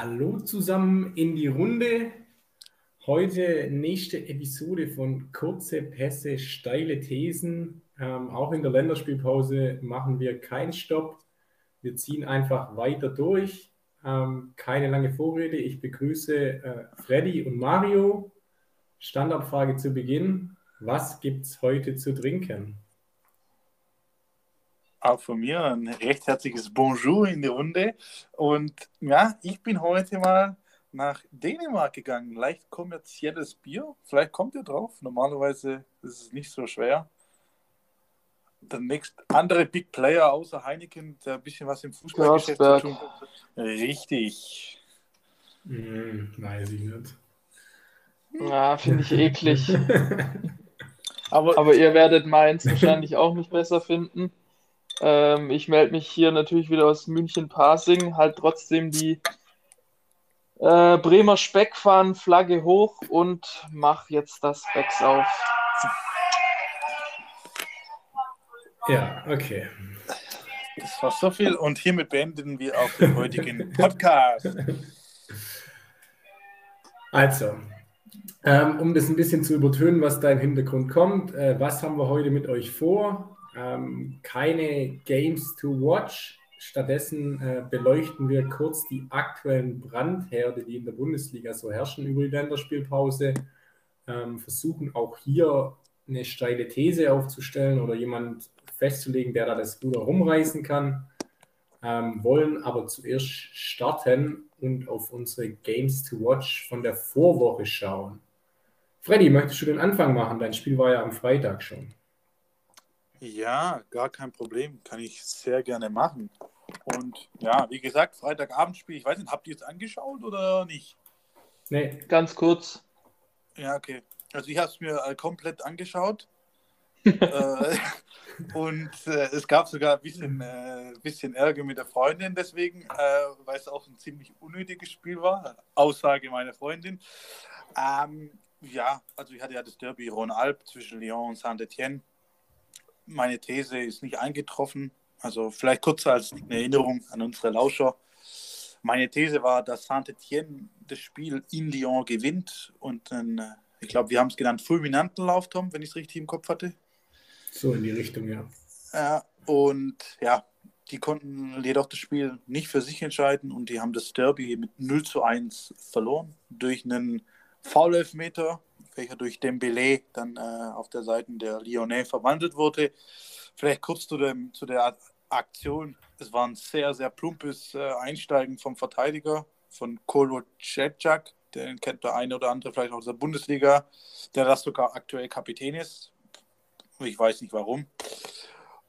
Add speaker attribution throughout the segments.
Speaker 1: Hallo zusammen in die Runde. Heute nächste Episode von Kurze Pässe, steile Thesen. Ähm, auch in der Länderspielpause machen wir keinen Stopp. Wir ziehen einfach weiter durch. Ähm, keine lange Vorrede. Ich begrüße äh, Freddy und Mario. Standardfrage zu Beginn. Was gibt es heute zu trinken?
Speaker 2: Auch von mir ein recht herzliches Bonjour in die Runde. Und ja, ich bin heute mal nach Dänemark gegangen. Leicht kommerzielles Bier. Vielleicht kommt ihr drauf. Normalerweise ist es nicht so schwer. Der nächste andere Big Player außer Heineken, der ein bisschen was im Fußballgeschäft zu tun hat. Richtig.
Speaker 1: Hm, weiß ich nicht.
Speaker 3: Ja, finde ich eklig. Aber, Aber ihr werdet meins wahrscheinlich auch nicht besser finden. Ähm, ich melde mich hier natürlich wieder aus München-Pasing, halt trotzdem die äh, Bremer Speckfahren-Flagge hoch und mach jetzt das Becks auf.
Speaker 1: Ja, okay.
Speaker 2: Das war so viel und hiermit beenden wir auch den heutigen Podcast.
Speaker 1: Also, ähm, um das ein bisschen zu übertönen, was da im Hintergrund kommt, äh, was haben wir heute mit euch vor? Ähm, keine Games to Watch. Stattdessen äh, beleuchten wir kurz die aktuellen Brandherde, die in der Bundesliga so herrschen über die Länderspielpause. Ähm, versuchen auch hier eine steile These aufzustellen oder jemand festzulegen, der da das Ruder rumreißen kann. Ähm, wollen aber zuerst starten und auf unsere Games to Watch von der Vorwoche schauen. Freddy, möchtest du den Anfang machen? Dein Spiel war ja am Freitag schon.
Speaker 2: Ja, gar kein Problem. Kann ich sehr gerne machen. Und ja, wie gesagt, Freitagabendspiel. Ich weiß nicht, habt ihr es angeschaut oder nicht?
Speaker 3: Nee, ganz kurz.
Speaker 2: Ja, okay. Also ich habe es mir äh, komplett angeschaut. äh, und äh, es gab sogar ein bisschen, äh, bisschen Ärger mit der Freundin deswegen, äh, weil es auch ein ziemlich unnötiges Spiel war. Aussage meiner Freundin. Ähm, ja, also ich hatte ja das Derby Rhône-Alpes zwischen Lyon und Saint-Etienne meine These ist nicht eingetroffen. Also vielleicht kurz als Erinnerung an unsere Lauscher. Meine These war, dass Saint-Etienne das Spiel in Lyon gewinnt und einen, äh, ich glaube, wir haben es genannt, fulminanten Lauf, Tom, wenn ich es richtig im Kopf hatte.
Speaker 1: So in die Richtung, ja.
Speaker 2: Ja, und ja, die konnten jedoch das Spiel nicht für sich entscheiden und die haben das Derby mit 0 zu 1 verloren durch einen Foul-Elfmeter welcher durch Dembele dann äh, auf der Seite der Lyonnais verwandelt wurde. Vielleicht kurz zu, dem, zu der Aktion. Es war ein sehr, sehr plumpes äh, Einsteigen vom Verteidiger, von Kolo Cecak. Den kennt der eine oder andere vielleicht aus der Bundesliga, der das sogar aktuell Kapitän ist. Ich weiß nicht warum.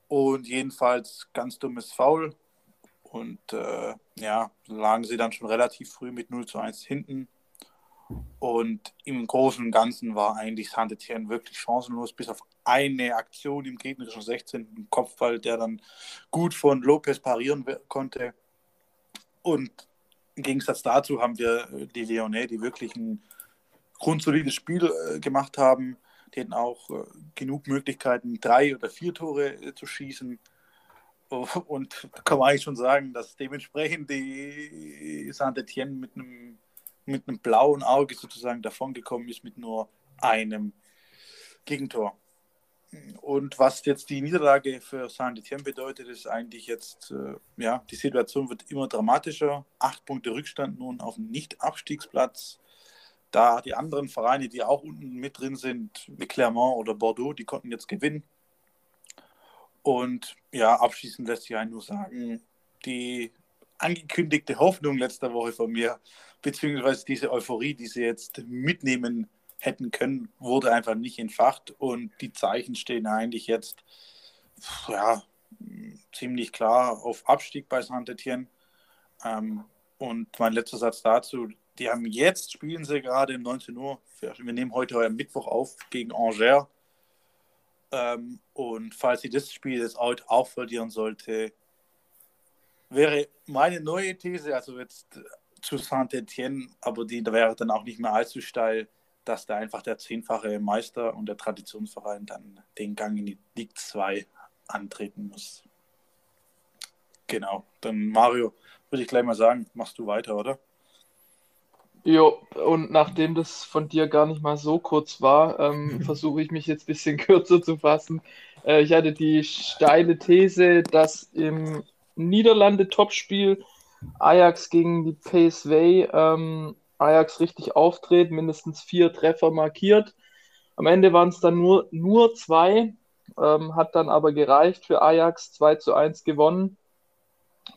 Speaker 2: Und jedenfalls ganz dummes Foul. Und äh, ja, lagen sie dann schon relativ früh mit 0 zu 1 hinten. Und im Großen und Ganzen war eigentlich Saint-Etienne wirklich chancenlos, bis auf eine Aktion im gegnerischen 16. Kopfball, der dann gut von Lopez parieren konnte. Und im Gegensatz dazu haben wir äh, die Lyonnais, die wirklich ein grundsolides Spiel äh, gemacht haben. Die hätten auch äh, genug Möglichkeiten, drei oder vier Tore zu schießen. Und da kann man eigentlich schon sagen, dass dementsprechend die Saint-Etienne mit einem mit einem blauen Auge sozusagen davongekommen ist mit nur einem Gegentor. Und was jetzt die Niederlage für Saint-Etienne bedeutet, ist eigentlich jetzt, äh, ja, die Situation wird immer dramatischer. Acht Punkte Rückstand nun auf dem Nicht-Abstiegsplatz. Da die anderen Vereine, die auch unten mit drin sind, wie Clermont oder Bordeaux, die konnten jetzt gewinnen. Und ja, abschließend lässt sich nur sagen, die angekündigte Hoffnung letzter Woche von mir, beziehungsweise diese Euphorie, die sie jetzt mitnehmen hätten können, wurde einfach nicht entfacht und die Zeichen stehen eigentlich jetzt ja, ziemlich klar auf Abstieg bei Saint-Etienne. Ähm, und mein letzter Satz dazu, die haben jetzt, spielen sie gerade um 19 Uhr, wir nehmen heute am Mittwoch auf gegen Angers. Ähm, und falls sie das Spiel jetzt auch verlieren sollte, wäre meine neue These, also jetzt zu Saint-Etienne, aber die wäre dann auch nicht mehr allzu steil, dass da einfach der zehnfache Meister und der Traditionsverein dann den Gang in die Ligue 2 antreten muss. Genau, dann Mario, würde ich gleich mal sagen, machst du weiter, oder?
Speaker 3: Jo, und nachdem das von dir gar nicht mal so kurz war, ähm, versuche ich mich jetzt ein bisschen kürzer zu fassen. Äh, ich hatte die steile These, dass im Niederlande-Topspiel Ajax gegen die PSV ähm, Ajax richtig auftritt, mindestens vier Treffer markiert. Am Ende waren es dann nur, nur zwei, ähm, hat dann aber gereicht für Ajax 2 zu 1 gewonnen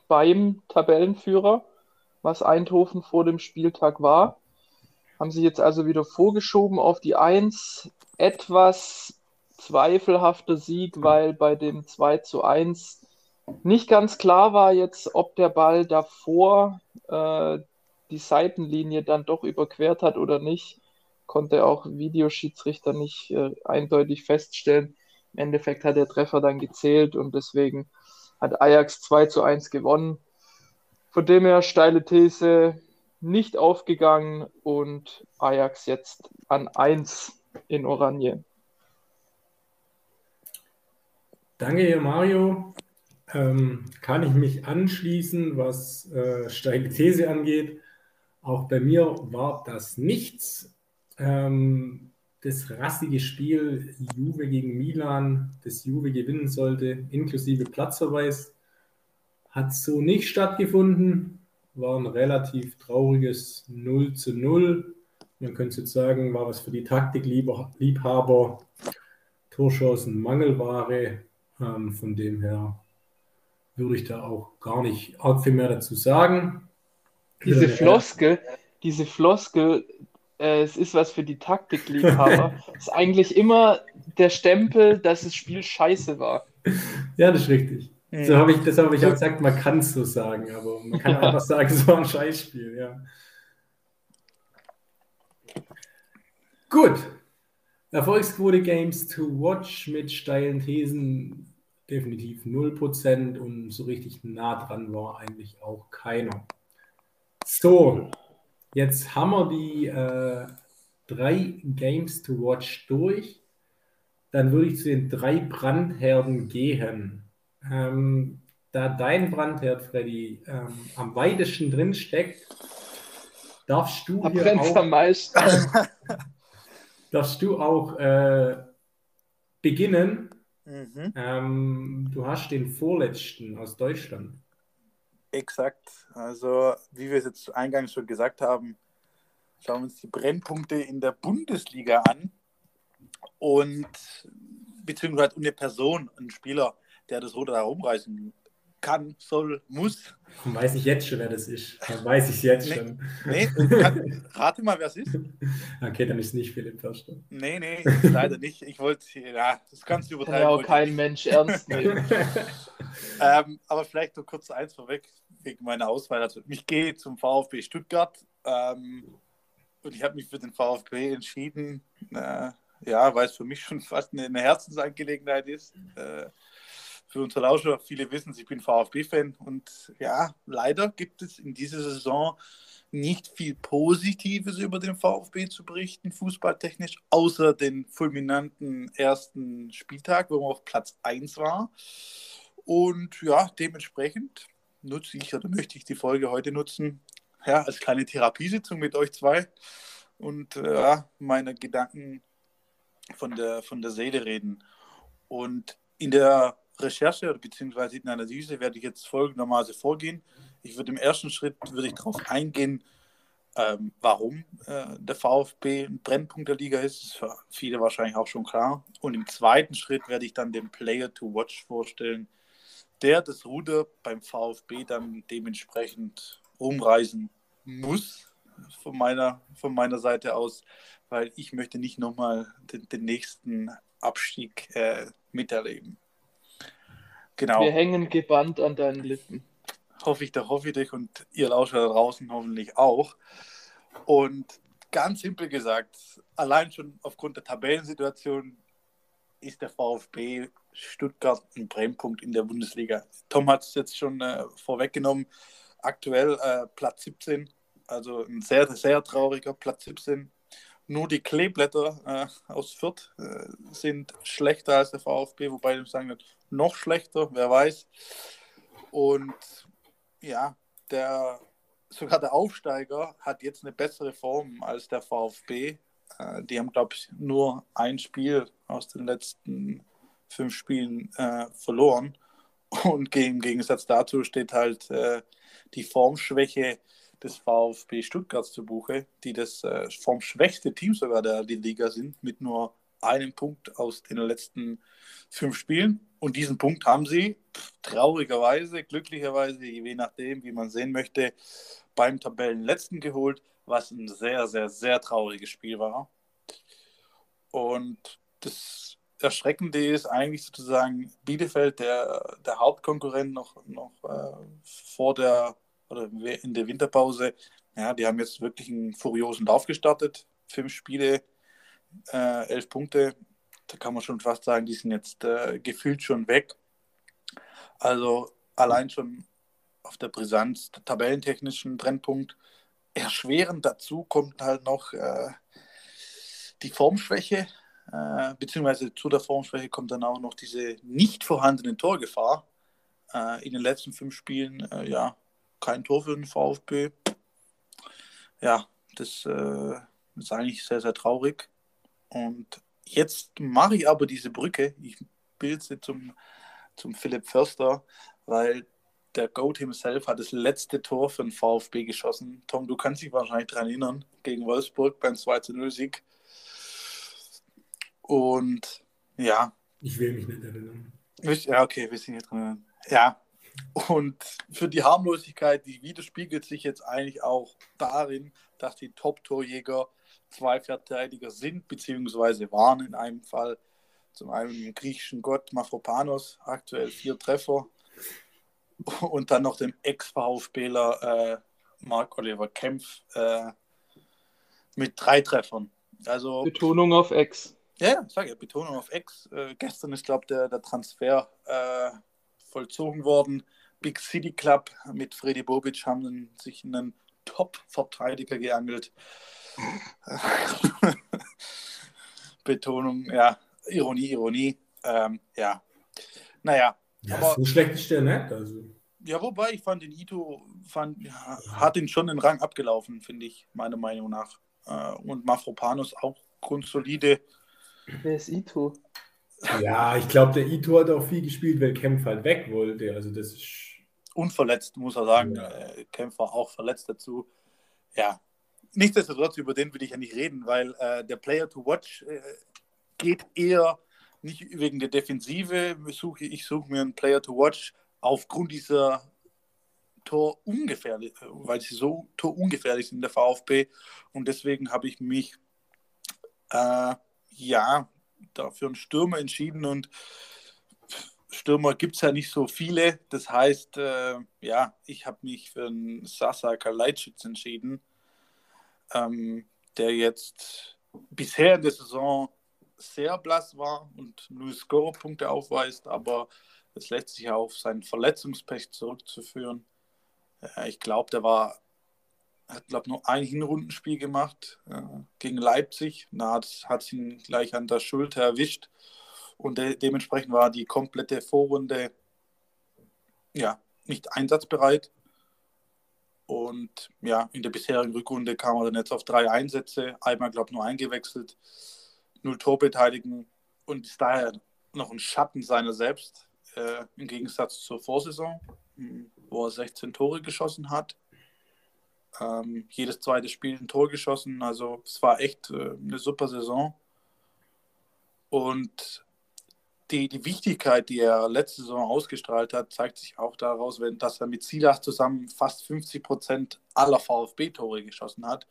Speaker 3: beim Tabellenführer, was Eindhoven vor dem Spieltag war. Haben sich jetzt also wieder vorgeschoben auf die 1. Etwas zweifelhafter Sieg, weil bei dem 2 zu 1 nicht ganz klar war jetzt, ob der Ball davor äh, die Seitenlinie dann doch überquert hat oder nicht. Konnte auch Videoschiedsrichter nicht äh, eindeutig feststellen. Im Endeffekt hat der Treffer dann gezählt und deswegen hat Ajax 2 zu 1 gewonnen. Von dem her steile These nicht aufgegangen und Ajax jetzt an 1 in Oranje.
Speaker 1: Danke, Mario. Ähm, kann ich mich anschließen, was äh, steile These angeht. Auch bei mir war das nichts. Ähm, das rassige Spiel Juve gegen Milan, das Juve gewinnen sollte, inklusive Platzverweis, hat so nicht stattgefunden. War ein relativ trauriges 0 zu 0. Man könnte jetzt sagen, war was für die Taktikliebhaber. Torschancen Mangelware. Ähm, von dem her würde ich da auch gar nicht arg viel mehr dazu sagen.
Speaker 3: Diese Floskel, diese Floskel, äh, es ist was für die Taktikliebhaber, ist eigentlich immer der Stempel, dass das Spiel scheiße war.
Speaker 1: Ja, das ist richtig. Mhm. So habe ich, das habe ich auch gesagt, man kann es so sagen, aber man kann einfach sagen, so ein Scheißspiel, ja. Gut. Erfolgsquote Games to Watch mit steilen Thesen definitiv 0% und so richtig nah dran war eigentlich auch keiner. So, jetzt haben wir die äh, drei Games to Watch durch. Dann würde ich zu den drei Brandherden gehen. Ähm, da dein Brandherd, Freddy, ähm, am weitesten drin steckt, darfst du hier auch, am meisten. darfst du auch äh, beginnen. Mhm. Ähm, du hast den vorletzten aus Deutschland.
Speaker 2: Exakt. Also, wie wir es jetzt eingangs schon gesagt haben, schauen wir uns die Brennpunkte in der Bundesliga an und beziehungsweise eine Person, ein Spieler, der das Rote da rumreißen kann, soll, muss.
Speaker 1: Weiß ich jetzt schon, wer das ist. Dann weiß ich es jetzt nee, schon.
Speaker 2: Nee, kann, rate mal, wer es ist.
Speaker 1: Okay, dann ist es nicht Philipp
Speaker 2: Förster. Nee, nee, leider nicht. Ich wollte, ja, das kannst du übertreiben.
Speaker 3: Kann ja auch kein Mensch ernst nehmen.
Speaker 2: ähm, aber vielleicht nur kurz eins vorweg, wegen meiner Auswahl. Also, ich gehe zum VfB Stuttgart ähm, und ich habe mich für den VfB entschieden. Äh, ja, weil es für mich schon fast eine, eine Herzensangelegenheit ist. Äh, für unsere Lauscher, viele wissen, ich bin VfB-Fan und ja, leider gibt es in dieser Saison nicht viel Positives über den VfB zu berichten, fußballtechnisch, außer den fulminanten ersten Spieltag, wo man auf Platz 1 war. Und ja, dementsprechend nutze ich oder möchte ich die Folge heute nutzen, ja, als kleine Therapiesitzung mit euch zwei und äh, meine Gedanken von der, von der Seele reden. Und in der Recherche oder beziehungsweise in Analyse werde ich jetzt folgendermaßen vorgehen. Ich würde im ersten Schritt würde ich darauf eingehen, ähm, warum äh, der VfB ein Brennpunkt der Liga ist. Ist für viele wahrscheinlich auch schon klar. Und im zweiten Schritt werde ich dann den Player to Watch vorstellen, der das Ruder beim VfB dann dementsprechend umreißen muss von meiner, von meiner Seite aus, weil ich möchte nicht nochmal den, den nächsten Abstieg äh, miterleben.
Speaker 3: Genau. Wir hängen gebannt an deinen Lippen.
Speaker 2: Hoffe ich doch, hoffe ich dich und ihr Lauscher da draußen hoffentlich auch. Und ganz simpel gesagt, allein schon aufgrund der Tabellensituation ist der VfB Stuttgart ein Brennpunkt in der Bundesliga. Tom hat es jetzt schon äh, vorweggenommen. Aktuell äh, Platz 17, also ein sehr, sehr trauriger Platz 17. Nur die Kleeblätter äh, aus Fürth äh, sind schlechter als der VfB, wobei ich sagen noch schlechter, wer weiß. Und ja, der sogar der Aufsteiger hat jetzt eine bessere Form als der VfB. Äh, die haben, glaube ich, nur ein Spiel aus den letzten fünf Spielen äh, verloren. Und im Gegensatz dazu steht halt äh, die Formschwäche des VfB Stuttgart zu Buche, die das äh, formschwächste Team sogar der, der Liga sind, mit nur einem Punkt aus den letzten fünf Spielen. Und diesen Punkt haben sie traurigerweise, glücklicherweise, je nachdem, wie man sehen möchte, beim Tabellenletzten geholt, was ein sehr, sehr, sehr trauriges Spiel war. Und das Erschreckende ist eigentlich sozusagen Bielefeld, der, der Hauptkonkurrent noch, noch äh, vor der oder in der Winterpause. Ja, die haben jetzt wirklich einen furiosen Lauf gestartet. Fünf Spiele, äh, elf Punkte. Da kann man schon fast sagen, die sind jetzt äh, gefühlt schon weg. Also allein schon auf der Brisanz, der tabellentechnischen Brennpunkt. Erschwerend dazu kommt halt noch äh, die Formschwäche, äh, beziehungsweise zu der Formschwäche kommt dann auch noch diese nicht vorhandene Torgefahr. Äh, in den letzten fünf Spielen, äh, ja, kein Tor für den VfB. Ja, das äh, ist eigentlich sehr, sehr traurig. Und jetzt mache ich aber diese Brücke. Ich bilde sie zum, zum Philipp Förster, weil der Goat himself hat das letzte Tor für den VfB geschossen. Tom, du kannst dich wahrscheinlich daran erinnern, gegen Wolfsburg beim 2-0-Sieg. Und ja.
Speaker 1: Ich will mich nicht erinnern.
Speaker 2: Ja, okay, wir sind hier drin. Ja. Und für die Harmlosigkeit, die widerspiegelt sich jetzt eigentlich auch darin, dass die Top-Torjäger zwei Verteidiger sind, beziehungsweise waren in einem Fall. Zum einen den griechischen Gott Mafropanos, aktuell vier Treffer. Und dann noch den Ex-VfBler äh, Marc-Oliver Kempf äh, mit drei Treffern. Also,
Speaker 3: Betonung auf Ex.
Speaker 2: Ja, sage ja, Betonung auf Ex. Äh, gestern ist, glaube ich, der, der Transfer äh, vollzogen worden. Big City Club mit Freddy Bobic haben sich einen Top-Verteidiger geangelt. Betonung, ja, Ironie, Ironie. Ähm, ja, naja.
Speaker 1: Ja, aber, so schlecht ist der nicht. Also.
Speaker 2: Ja, wobei ich fand den Ito, fand, ja, hat ihn schon den Rang abgelaufen, finde ich, meiner Meinung nach. Äh, und Mafropanos auch grundsolide.
Speaker 3: Wer ist Ito?
Speaker 1: Ja, ich glaube, der Ito hat auch viel gespielt, weil Kempf halt weg wollte. Also das ist.
Speaker 2: Unverletzt, muss er sagen. Ja. Äh, Kempf war auch verletzt dazu. Ja, nichtsdestotrotz, über den will ich ja nicht reden, weil äh, der Player to Watch äh, geht eher nicht wegen der Defensive. Suche, ich suche mir einen Player to Watch aufgrund dieser Tor ungefährlich, weil sie so torungefährlich sind, der VfB. Und deswegen habe ich mich äh, ja dafür einen Stürmer entschieden und Stürmer gibt es ja nicht so viele. Das heißt, äh, ja, ich habe mich für einen Sasa Kalajdzic entschieden ähm, der jetzt bisher in der Saison sehr blass war und nur Scorerpunkte aufweist, aber es lässt sich auf sein Verletzungspech zurückzuführen. Äh, ich glaube, der war, hat glaube nur ein Hinrundenspiel gemacht äh, gegen Leipzig. Da hat es ihn gleich an der Schulter erwischt und de dementsprechend war die komplette Vorrunde ja nicht einsatzbereit. Und ja, in der bisherigen Rückrunde kam er dann jetzt auf drei Einsätze, einmal, glaube ich, nur eingewechselt, null Torbeteiligung und ist daher noch ein Schatten seiner selbst, äh, im Gegensatz zur Vorsaison, wo er 16 Tore geschossen hat. Ähm, jedes zweite Spiel ein Tor geschossen, also es war echt äh, eine super Saison. Und die, die Wichtigkeit, die er letzte Saison ausgestrahlt hat, zeigt sich auch daraus, wenn, dass er mit Silas zusammen fast 50 Prozent aller VfB-Tore geschossen hat.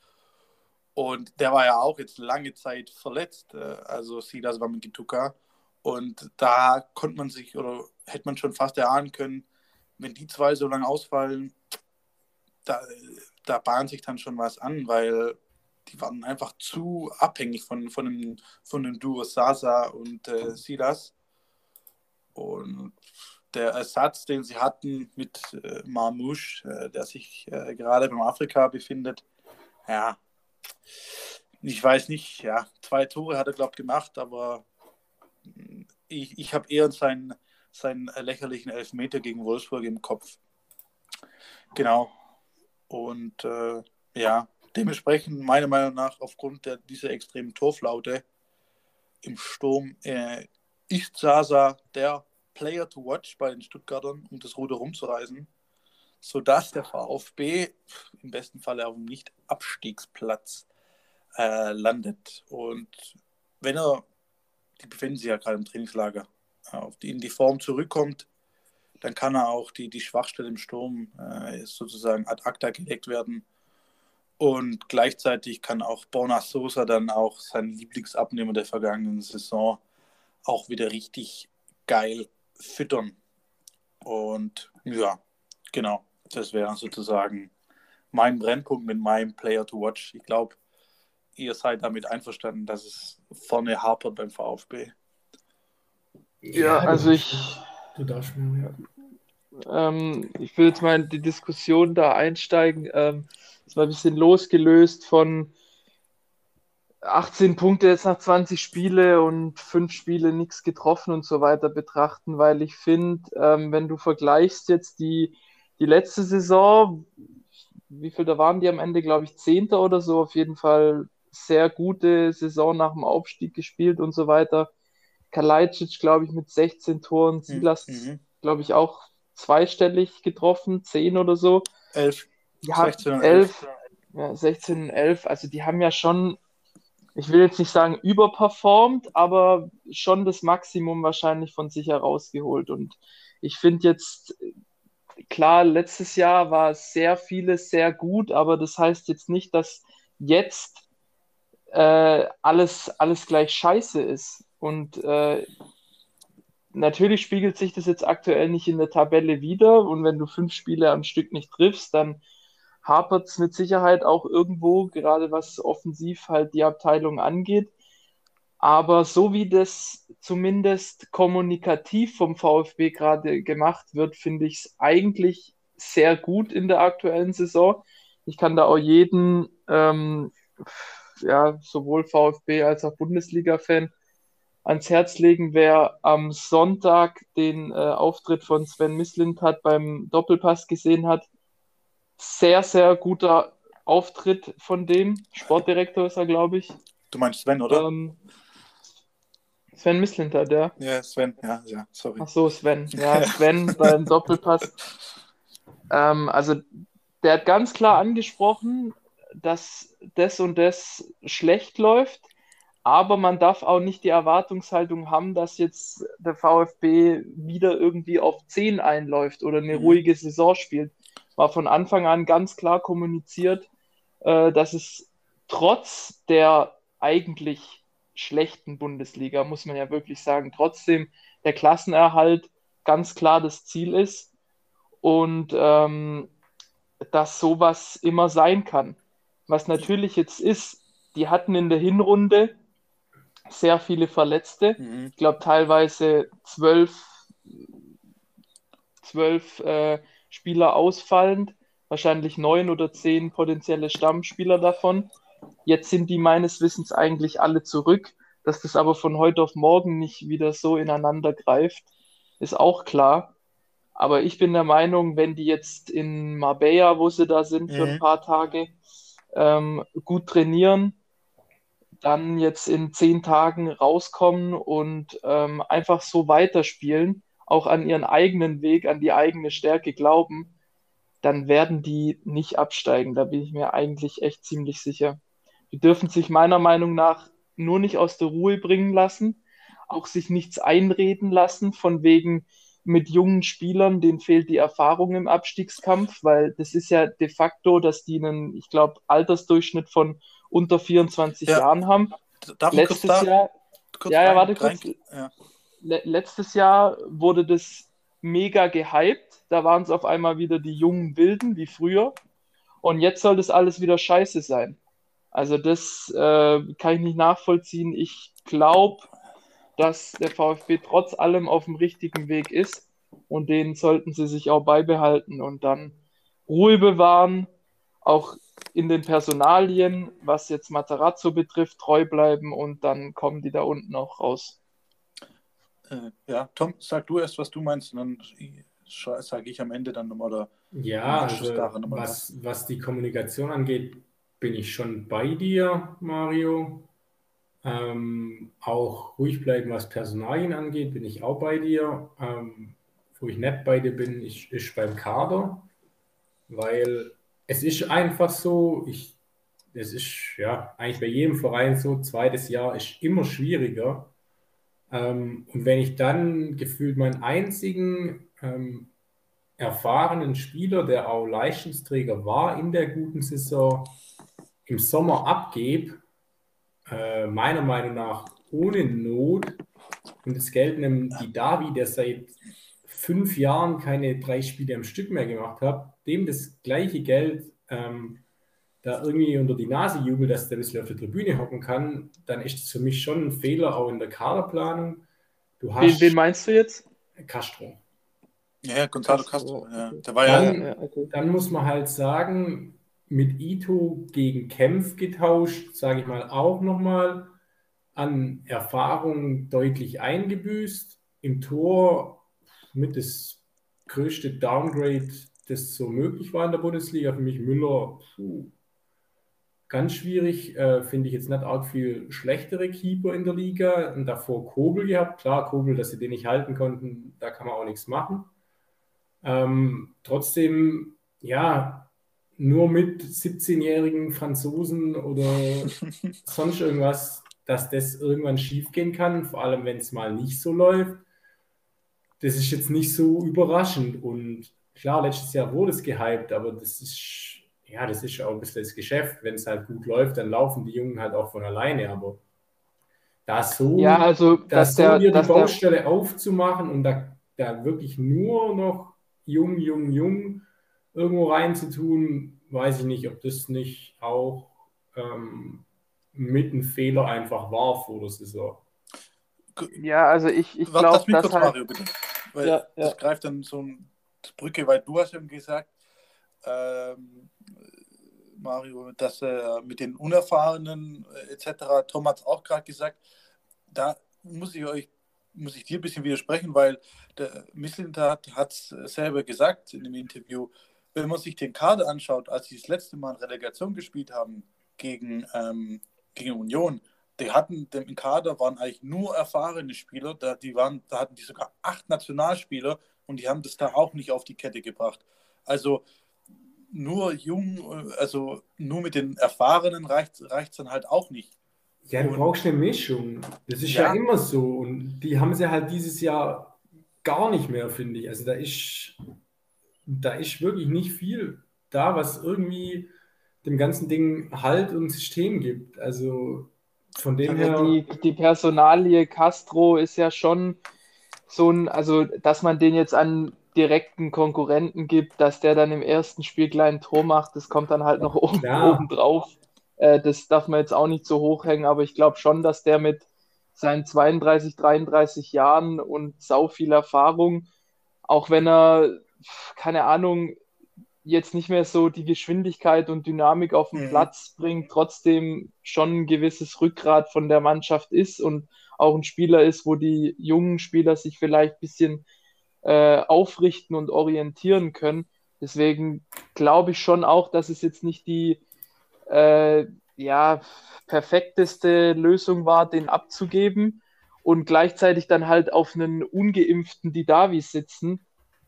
Speaker 2: Und der war ja auch jetzt lange Zeit verletzt, äh, also Silas war mit Gituka. Und da konnte man sich oder hätte man schon fast erahnen können, wenn die zwei so lange ausfallen, da, da bahnt sich dann schon was an, weil die waren einfach zu abhängig von, von, dem, von dem Duo Sasa und äh, Silas. Und der Ersatz, den sie hatten mit äh, Marmouche, äh, der sich äh, gerade beim Afrika befindet, ja, ich weiß nicht, ja, zwei Tore hat er, glaube ich, gemacht, aber mm, ich, ich habe eher seinen, seinen lächerlichen Elfmeter gegen Wolfsburg im Kopf. Genau. Und äh, ja, dementsprechend meiner Meinung nach aufgrund der, dieser extremen Torflaute im Sturm äh, ist Sasa der Player to watch bei den Stuttgartern, um das Ruder rumzureißen, sodass der VfB im besten Fall auf dem Nicht-Abstiegsplatz äh, landet. Und wenn er, die befinden sich ja gerade im Trainingslager, auf die, in die Form zurückkommt, dann kann er auch die, die Schwachstelle im Sturm äh, sozusagen ad acta gelegt werden. Und gleichzeitig kann auch Borna Sosa dann auch sein Lieblingsabnehmer der vergangenen Saison auch wieder richtig geil füttern. Und ja, genau, das wäre sozusagen mein Brennpunkt mit meinem Player to Watch. Ich glaube, ihr seid damit einverstanden, dass es vorne hapert beim VfB.
Speaker 3: Ja, also ich. Du darfst mir, ja. Ähm, ich will jetzt mal in die Diskussion da einsteigen. Ähm, das war ein bisschen losgelöst von 18 Punkte jetzt nach 20 Spiele und 5 Spiele nichts getroffen und so weiter betrachten, weil ich finde, ähm, wenn du vergleichst jetzt die, die letzte Saison, wie viel da waren die am Ende, glaube ich, Zehnter oder so, auf jeden Fall sehr gute Saison nach dem Aufstieg gespielt und so weiter. Kalajdzic, glaube ich, mit 16 Toren, hm, Silas, mhm. glaube ich, auch zweistellig getroffen, 10 oder so.
Speaker 2: 11.
Speaker 3: Ja, 16 und 11. 11. Ja, 16 und 11. Also die haben ja schon, ich will jetzt nicht sagen überperformt, aber schon das Maximum wahrscheinlich von sich herausgeholt. Und ich finde jetzt, klar, letztes Jahr war sehr vieles sehr gut, aber das heißt jetzt nicht, dass jetzt äh, alles, alles gleich scheiße ist. Und äh, natürlich spiegelt sich das jetzt aktuell nicht in der Tabelle wieder. Und wenn du fünf Spiele am Stück nicht triffst, dann hapert es mit Sicherheit auch irgendwo, gerade was offensiv halt die Abteilung angeht. Aber so wie das zumindest kommunikativ vom VfB gerade gemacht wird, finde ich es eigentlich sehr gut in der aktuellen Saison. Ich kann da auch jeden ähm, ja, sowohl VfB als auch Bundesliga-Fan ans Herz legen, wer am Sonntag den äh, Auftritt von Sven Mislint hat beim Doppelpass gesehen hat. Sehr, sehr guter Auftritt von dem. Sportdirektor ist er, glaube ich.
Speaker 2: Du meinst Sven, oder? Ähm,
Speaker 3: Sven Mislint hat, ja.
Speaker 2: Ja, Sven, ja, ja, sorry.
Speaker 3: Ach so, Sven. Ja, Sven beim Doppelpass. Ähm, also, der hat ganz klar angesprochen, dass das und das schlecht läuft, aber man darf auch nicht die Erwartungshaltung haben, dass jetzt der VfB wieder irgendwie auf 10 einläuft oder eine mhm. ruhige Saison spielt. War von Anfang an ganz klar kommuniziert, äh, dass es trotz der eigentlich schlechten Bundesliga, muss man ja wirklich sagen, trotzdem der Klassenerhalt ganz klar das Ziel ist und ähm, dass sowas immer sein kann. Was natürlich jetzt ist, die hatten in der Hinrunde sehr viele Verletzte. Mhm. Ich glaube teilweise zwölf, zwölf äh, Spieler ausfallend, wahrscheinlich neun oder zehn potenzielle Stammspieler davon. Jetzt sind die meines Wissens eigentlich alle zurück. Dass das aber von heute auf morgen nicht wieder so ineinander greift, ist auch klar. Aber ich bin der Meinung, wenn die jetzt in Marbella, wo sie da sind, mhm. für ein mhm. paar Tage, ähm, gut trainieren, dann jetzt in zehn Tagen rauskommen und ähm, einfach so weiterspielen, auch an ihren eigenen Weg, an die eigene Stärke glauben, dann werden die nicht absteigen. Da bin ich mir eigentlich echt ziemlich sicher. Die dürfen sich meiner Meinung nach nur nicht aus der Ruhe bringen lassen, auch sich nichts einreden lassen, von wegen, mit jungen Spielern, denen fehlt die Erfahrung im Abstiegskampf, weil das ist ja de facto, dass die einen, ich glaube, Altersdurchschnitt von unter 24 ja. Jahren haben. Darf letztes da, Jahr, ja, ja, warte kurz. Ja. Le letztes Jahr wurde das mega gehypt. Da waren es auf einmal wieder die jungen Wilden wie früher. Und jetzt soll das alles wieder scheiße sein. Also das äh, kann ich nicht nachvollziehen. Ich glaube, dass der VfB trotz allem auf dem richtigen Weg ist und den sollten sie sich auch beibehalten und dann Ruhe bewahren, auch in den Personalien, was jetzt Matarazzo betrifft, treu bleiben und dann kommen die da unten auch raus.
Speaker 2: Äh, ja, Tom, sag du erst, was du meinst, und dann sage ich am Ende dann nochmal. Oder
Speaker 1: ja, also, was, was die Kommunikation angeht, bin ich schon bei dir, Mario. Ähm, auch ruhig bleiben, was Personalien angeht, bin ich auch bei dir. Ähm, wo ich nicht bei dir bin, ist, ist beim Kader, weil es ist einfach so, ich, es ist ja eigentlich bei jedem Verein so, zweites Jahr ist immer schwieriger. Ähm, und wenn ich dann gefühlt meinen einzigen ähm, erfahrenen Spieler, der auch Leistungsträger war in der guten Saison, im Sommer abgebe, äh, meiner Meinung nach ohne Not und Geld nimmt die Davi, der seit fünf Jahren keine drei Spiele am Stück mehr gemacht hat, dem das gleiche Geld ähm, da irgendwie unter die Nase jubelt, dass der ein bisschen auf der Tribüne hocken kann, dann ist das für mich schon ein Fehler auch in der Kaderplanung.
Speaker 3: Du hast wen, wen meinst du jetzt?
Speaker 1: Castro.
Speaker 2: Ja, Gonzalo Castro. Ja.
Speaker 1: Der war dann, ja, okay. dann muss man halt sagen, mit Ito gegen Kempf getauscht, sage ich mal, auch nochmal an Erfahrung deutlich eingebüßt. Im Tor mit das größte Downgrade, das so möglich war in der Bundesliga. Für mich Müller, puh, ganz schwierig. Äh, Finde ich jetzt nicht arg viel schlechtere Keeper in der Liga. Und davor Kobel gehabt. Klar, Kobel, dass sie den nicht halten konnten, da kann man auch nichts machen. Ähm, trotzdem, ja, nur mit 17-jährigen Franzosen oder sonst irgendwas, dass das irgendwann schiefgehen kann, vor allem wenn es mal nicht so läuft. Das ist jetzt nicht so überraschend und klar, letztes Jahr wurde es gehypt, aber das ist ja, das ist auch ein bisschen das Geschäft. Wenn es halt gut läuft, dann laufen die Jungen halt auch von alleine, aber da so,
Speaker 3: ja, also,
Speaker 1: dass so der, die Baustelle der... aufzumachen und da, da wirklich nur noch jung, jung, jung irgendwo reinzutun, weiß ich nicht, ob das nicht auch ähm, mit einem Fehler einfach war vor der Saison.
Speaker 3: Ja, also ich, ich glaube,
Speaker 2: das halt... Mario, bitte. Weil ja, ja. das greift dann so eine Brücke, weil du hast eben gesagt, ähm, Mario, dass er mit den Unerfahrenen äh, etc., Tom hat es auch gerade gesagt, da muss ich euch muss ich dir ein bisschen widersprechen, weil der Mislintat hat es selber gesagt in dem Interview, wenn man sich den Kader anschaut, als sie das letzte Mal in Relegation gespielt haben gegen, ähm, gegen Union, die hatten im Kader waren eigentlich nur erfahrene Spieler, da, die waren, da hatten die sogar acht Nationalspieler und die haben das da auch nicht auf die Kette gebracht. Also nur jung, also nur mit den Erfahrenen reicht es dann halt auch nicht.
Speaker 1: Ja, du und, brauchst eine Mischung. Das ist ja. ja immer so. Und die haben sie halt dieses Jahr gar nicht mehr, finde ich. Also da ist, da ist wirklich nicht viel da, was irgendwie dem ganzen Ding Halt und System gibt. Also von dem also her.
Speaker 3: Die, die Personalie Castro ist ja schon so ein, also dass man den jetzt an direkten Konkurrenten gibt, dass der dann im ersten Spiel gleich ein Tor macht, das kommt dann halt noch oben, ja. oben drauf. Äh, das darf man jetzt auch nicht so hoch hängen, aber ich glaube schon, dass der mit seinen 32, 33 Jahren und sau viel Erfahrung, auch wenn er, keine Ahnung, jetzt nicht mehr so die Geschwindigkeit und Dynamik auf den mhm. Platz bringt, trotzdem schon ein gewisses Rückgrat von der Mannschaft ist und auch ein Spieler ist, wo die jungen Spieler sich vielleicht ein bisschen äh, aufrichten und orientieren können. Deswegen glaube ich schon auch, dass es jetzt nicht die äh, ja, perfekteste Lösung war, den abzugeben und gleichzeitig dann halt auf einen ungeimpften Didavi sitzen,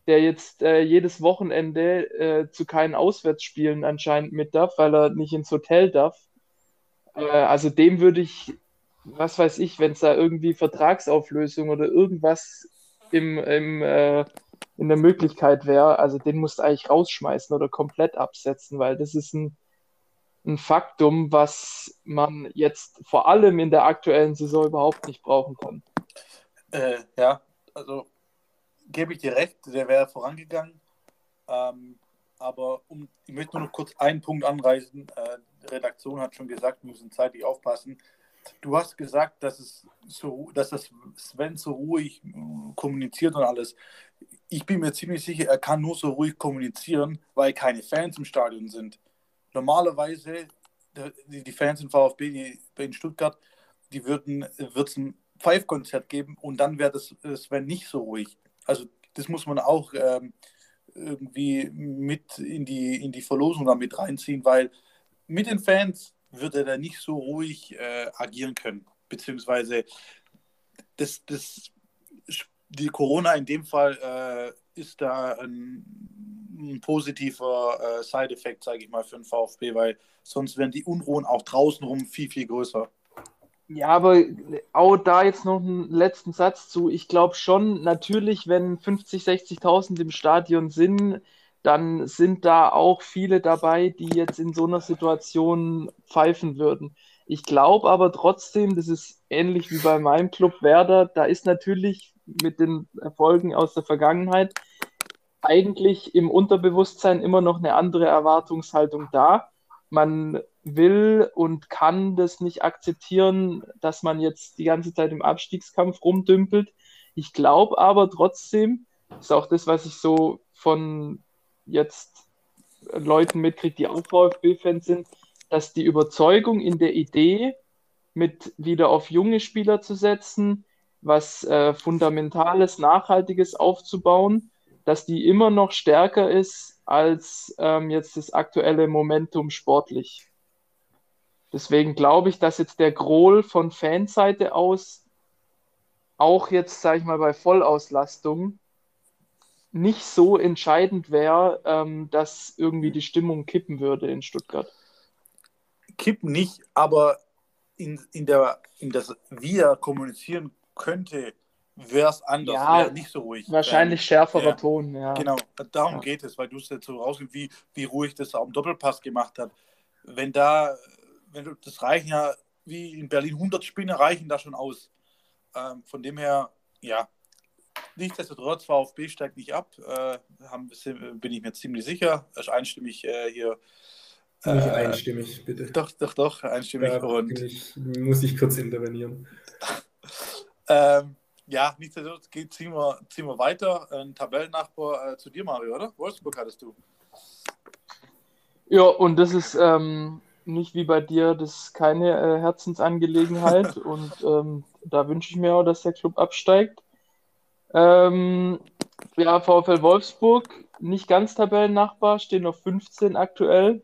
Speaker 3: der jetzt äh, jedes Wochenende äh, zu keinen Auswärtsspielen anscheinend mit darf, weil er nicht ins Hotel darf. Äh, also dem würde ich, was weiß ich, wenn es da irgendwie Vertragsauflösung oder irgendwas im, im, äh, in der Möglichkeit wäre, also den musst du eigentlich rausschmeißen oder komplett absetzen, weil das ist ein, ein Faktum, was man jetzt vor allem in der aktuellen Saison überhaupt nicht brauchen kann.
Speaker 2: Äh, ja, also gebe ich dir recht, der wäre vorangegangen. Ähm, aber um, ich möchte nur noch kurz einen Punkt anreißen. Äh, die Redaktion hat schon gesagt, wir müssen zeitlich aufpassen. Du hast gesagt, dass es so, dass das Sven so ruhig äh, kommuniziert und alles. Ich bin mir ziemlich sicher, er kann nur so ruhig kommunizieren, weil keine Fans im Stadion sind. Normalerweise, die, Fans in VfB in Stuttgart, die würden, es ein Pfeifkonzert geben und dann wäre das Sven nicht so ruhig. Also das muss man auch ähm, irgendwie mit in die, in die Verlosung damit reinziehen, weil mit den Fans wird er da nicht so ruhig äh, agieren können. Beziehungsweise das, das, die Corona in dem Fall äh, ist da ein, ein positiver äh, Side-Effekt, sage ich mal, für den VfB, weil sonst wären die Unruhen auch draußen rum viel, viel größer.
Speaker 3: Ja, aber auch da jetzt noch einen letzten Satz zu. Ich glaube schon, natürlich, wenn 50, 60.000 im Stadion sind, dann sind da auch viele dabei, die jetzt in so einer Situation pfeifen würden. Ich glaube aber trotzdem, das ist ähnlich wie bei meinem Club Werder, da ist natürlich mit den Erfolgen aus der Vergangenheit eigentlich im Unterbewusstsein immer noch eine andere Erwartungshaltung da. Man will und kann das nicht akzeptieren, dass man jetzt die ganze Zeit im Abstiegskampf rumdümpelt. Ich glaube aber trotzdem, ist auch das, was ich so von jetzt Leuten mitkriege, die auch VfB-Fans sind, dass die Überzeugung in der Idee, mit wieder auf junge Spieler zu setzen, was äh, Fundamentales, Nachhaltiges aufzubauen, dass die immer noch stärker ist als ähm, jetzt das aktuelle Momentum sportlich. Deswegen glaube ich, dass jetzt der Grohl von Fanseite aus auch jetzt, sage ich mal, bei Vollauslastung nicht so entscheidend wäre, ähm, dass irgendwie die Stimmung kippen würde in Stuttgart.
Speaker 2: Kippen nicht, aber in, in, der, in das, wie er kommunizieren könnte, wäre es anders, ja, wäre nicht so ruhig.
Speaker 3: Wahrscheinlich ähm, schärferer ja, Ton, ja.
Speaker 2: Genau, darum ja. geht es, weil du es jetzt so rausgehst, wie, wie ruhig das am Doppelpass gemacht hat. Wenn da, wenn du, das reichen ja, wie in Berlin 100 Spinne reichen da schon aus. Ähm, von dem her, ja, Nichtsdestotrotz, VfB steigt nicht ab, äh, haben, bin ich mir ziemlich sicher. Ist einstimmig äh, hier.
Speaker 1: Äh, nicht einstimmig, bitte.
Speaker 2: Doch, doch, doch, einstimmig.
Speaker 1: Da und, ich, muss ich kurz intervenieren.
Speaker 2: ähm, ja, nichtsdestotrotz geht, ziehen, wir, ziehen wir weiter. Ein Tabellennachbar äh, zu dir, Mario, oder? Wolfsburg hattest du.
Speaker 3: Ja, und das ist ähm, nicht wie bei dir, das ist keine äh, Herzensangelegenheit. und ähm, da wünsche ich mir auch, dass der Club absteigt. Ähm, ja, VfL Wolfsburg, nicht ganz Tabellennachbar, stehen auf 15 aktuell.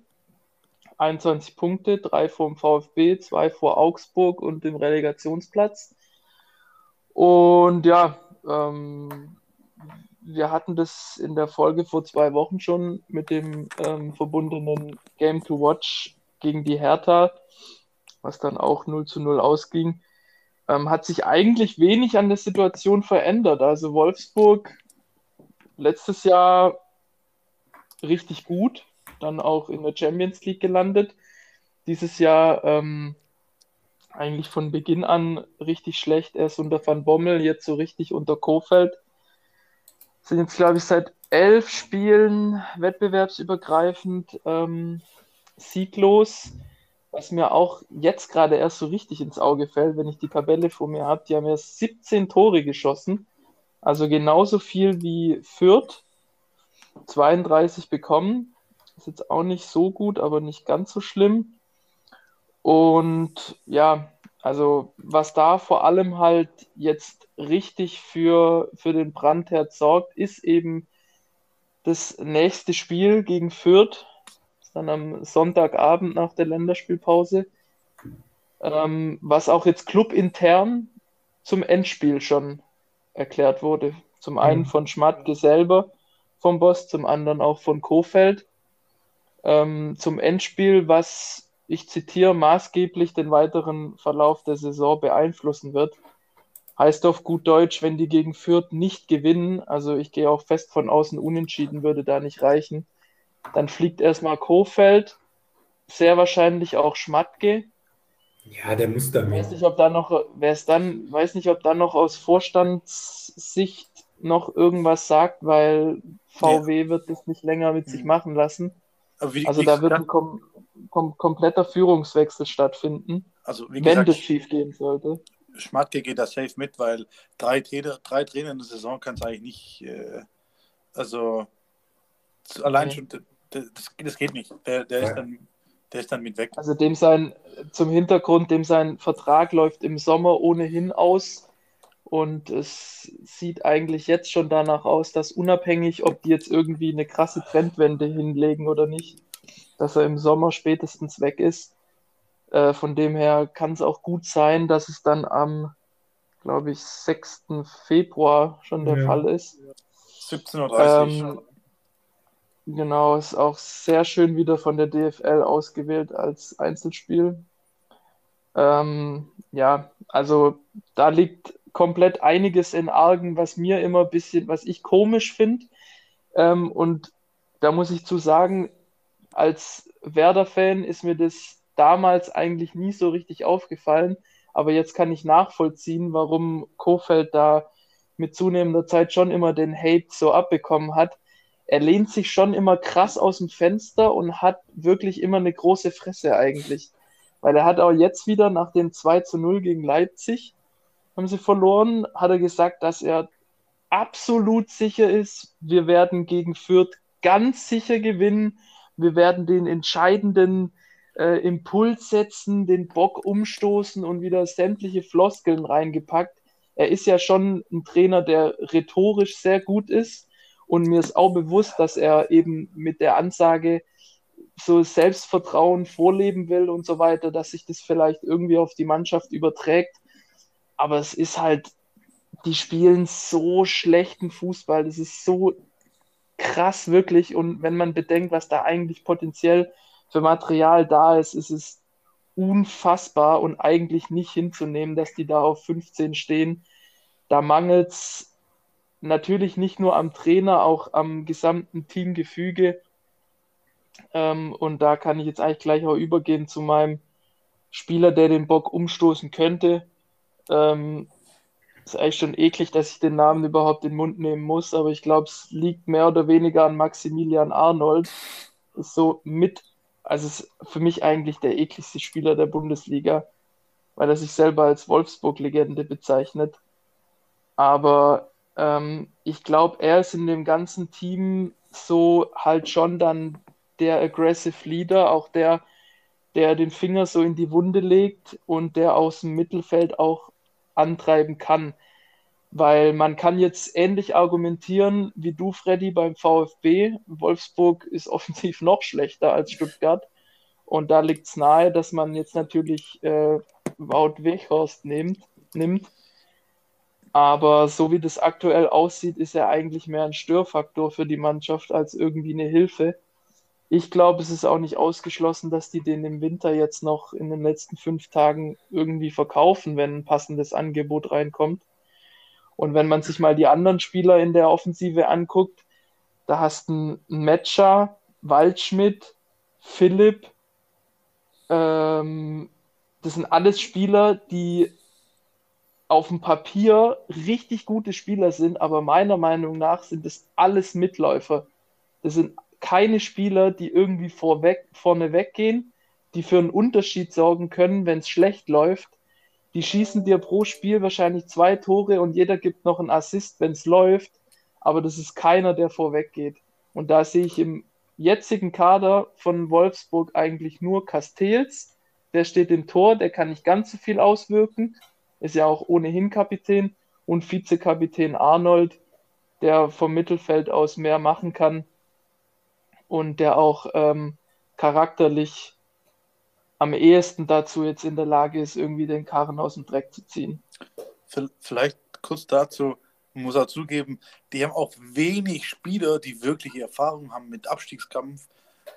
Speaker 3: 21 Punkte, drei vor dem VfB, zwei vor Augsburg und dem Relegationsplatz. Und ja, ähm, wir hatten das in der Folge vor zwei Wochen schon mit dem ähm, verbundenen Game to Watch gegen die Hertha, was dann auch 0 zu 0 ausging ähm, hat sich eigentlich wenig an der Situation verändert. Also Wolfsburg letztes Jahr richtig gut, dann auch in der Champions League gelandet. Dieses Jahr ähm, eigentlich von Beginn an richtig schlecht. Erst unter Van Bommel, jetzt so richtig unter Kofeld. Sind jetzt, glaube ich, seit elf Spielen wettbewerbsübergreifend ähm, sieglos. Was mir auch jetzt gerade erst so richtig ins Auge fällt, wenn ich die Tabelle vor mir habe, die haben erst 17 Tore geschossen. Also genauso viel wie Fürth. 32 bekommen. Ist jetzt auch nicht so gut, aber nicht ganz so schlimm. Und ja, also was da vor allem halt jetzt richtig für, für den Brandherd sorgt, ist eben das nächste Spiel gegen Fürth dann am Sonntagabend nach der Länderspielpause, ähm, was auch jetzt clubintern zum Endspiel schon erklärt wurde. Zum einen mhm. von Schmatke selber vom Boss, zum anderen auch von Kofeld. Ähm, zum Endspiel, was ich zitiere, maßgeblich den weiteren Verlauf der Saison beeinflussen wird. Heißt auf gut Deutsch, wenn die gegen Fürth nicht gewinnen, also ich gehe auch fest von außen unentschieden, würde da nicht reichen, dann fliegt erstmal Kofeld, sehr wahrscheinlich auch Schmatke.
Speaker 1: Ja, der muss da
Speaker 3: mit. Weiß nicht, ob da noch, wer es dann, weiß nicht, ob da noch aus Vorstandssicht noch irgendwas sagt, weil VW ja. wird das nicht länger mit sich hm. machen lassen. Wie, also da wird ein kom kom kompletter Führungswechsel stattfinden,
Speaker 2: also,
Speaker 3: wenn gesagt, das schief gehen sollte.
Speaker 2: Schmatke geht da safe mit, weil drei Trainer, drei Trainer in der Saison kann es eigentlich nicht. Äh, also allein schon das, das geht nicht. Der, der, ist dann, der ist dann mit weg.
Speaker 3: Also dem sein, zum Hintergrund, dem sein Vertrag läuft im Sommer ohnehin aus Und es sieht eigentlich jetzt schon danach aus, dass unabhängig, ob die jetzt irgendwie eine krasse Trendwende hinlegen oder nicht, dass er im Sommer spätestens weg ist. Äh, von dem her kann es auch gut sein, dass es dann am, glaube ich, 6. Februar schon der ja. Fall ist. 17.30 Uhr. Ähm, genau, ist auch sehr schön wieder von der DFL ausgewählt als Einzelspiel. Ähm, ja, also da liegt komplett einiges in Argen, was mir immer ein bisschen, was ich komisch finde. Ähm, und da muss ich zu sagen, als Werder-Fan ist mir das damals eigentlich nie so richtig aufgefallen. Aber jetzt kann ich nachvollziehen, warum Kofeld da mit zunehmender Zeit schon immer den Hate so abbekommen hat. Er lehnt sich schon immer krass aus dem Fenster und hat wirklich immer eine große Fresse eigentlich. Weil er hat auch jetzt wieder nach dem 2 zu 0 gegen Leipzig, haben sie verloren, hat er gesagt, dass er absolut sicher ist, wir werden gegen Fürth ganz sicher gewinnen. Wir werden den entscheidenden äh, Impuls setzen, den Bock umstoßen und wieder sämtliche Floskeln reingepackt. Er ist ja schon ein Trainer, der rhetorisch sehr gut ist. Und mir ist auch bewusst, dass er eben mit der Ansage, so Selbstvertrauen vorleben will und so weiter, dass sich das vielleicht irgendwie auf die Mannschaft überträgt. Aber es ist halt, die spielen so schlechten Fußball. Das ist so krass wirklich. Und wenn man bedenkt, was da eigentlich potenziell für Material da ist, ist es unfassbar und eigentlich nicht hinzunehmen, dass die da auf 15 stehen. Da mangelt es natürlich nicht nur am Trainer, auch am gesamten Teamgefüge. Ähm, und da kann ich jetzt eigentlich gleich auch übergehen zu meinem Spieler, der den Bock umstoßen könnte. Ähm, ist eigentlich schon eklig, dass ich den Namen überhaupt in den Mund nehmen muss, aber ich glaube, es liegt mehr oder weniger an Maximilian Arnold. Ist so mit, also ist für mich eigentlich der ekligste Spieler der Bundesliga, weil er sich selber als Wolfsburg-Legende bezeichnet. Aber ähm, ich glaube, er ist in dem ganzen Team so halt schon dann der Aggressive Leader, auch der, der den Finger so in die Wunde legt und der aus dem Mittelfeld auch antreiben kann. Weil man kann jetzt ähnlich argumentieren wie du, Freddy, beim VfB. Wolfsburg ist offensiv noch schlechter als Stuttgart. Und da liegt es nahe, dass man jetzt natürlich äh, Wout Weghorst nimmt, nimmt. Aber so wie das aktuell aussieht, ist er eigentlich mehr ein Störfaktor für die Mannschaft als irgendwie eine Hilfe. Ich glaube, es ist auch nicht ausgeschlossen, dass die den im Winter jetzt noch in den letzten fünf Tagen irgendwie verkaufen, wenn ein passendes Angebot reinkommt. Und wenn man sich mal die anderen Spieler in der Offensive anguckt, da hast du einen Metscher, Waldschmidt, Philipp. Ähm, das sind alles Spieler, die auf dem Papier richtig gute Spieler sind, aber meiner Meinung nach sind das alles Mitläufer. Das sind keine Spieler, die irgendwie vorweg, vorne weggehen, die für einen Unterschied sorgen können, wenn es schlecht läuft. Die schießen dir pro Spiel wahrscheinlich zwei Tore und jeder gibt noch einen Assist, wenn es läuft. Aber das ist keiner, der vorweg geht. Und da sehe ich im jetzigen Kader von Wolfsburg eigentlich nur Castells. Der steht im Tor, der kann nicht ganz so viel auswirken. Ist ja auch ohnehin Kapitän. Und Vizekapitän Arnold, der vom Mittelfeld aus mehr machen kann und der auch ähm, charakterlich am ehesten dazu jetzt in der Lage ist, irgendwie den Karren aus dem Dreck zu ziehen.
Speaker 2: Vielleicht kurz dazu, muss auch zugeben, die haben auch wenig Spieler, die wirklich Erfahrung haben mit Abstiegskampf.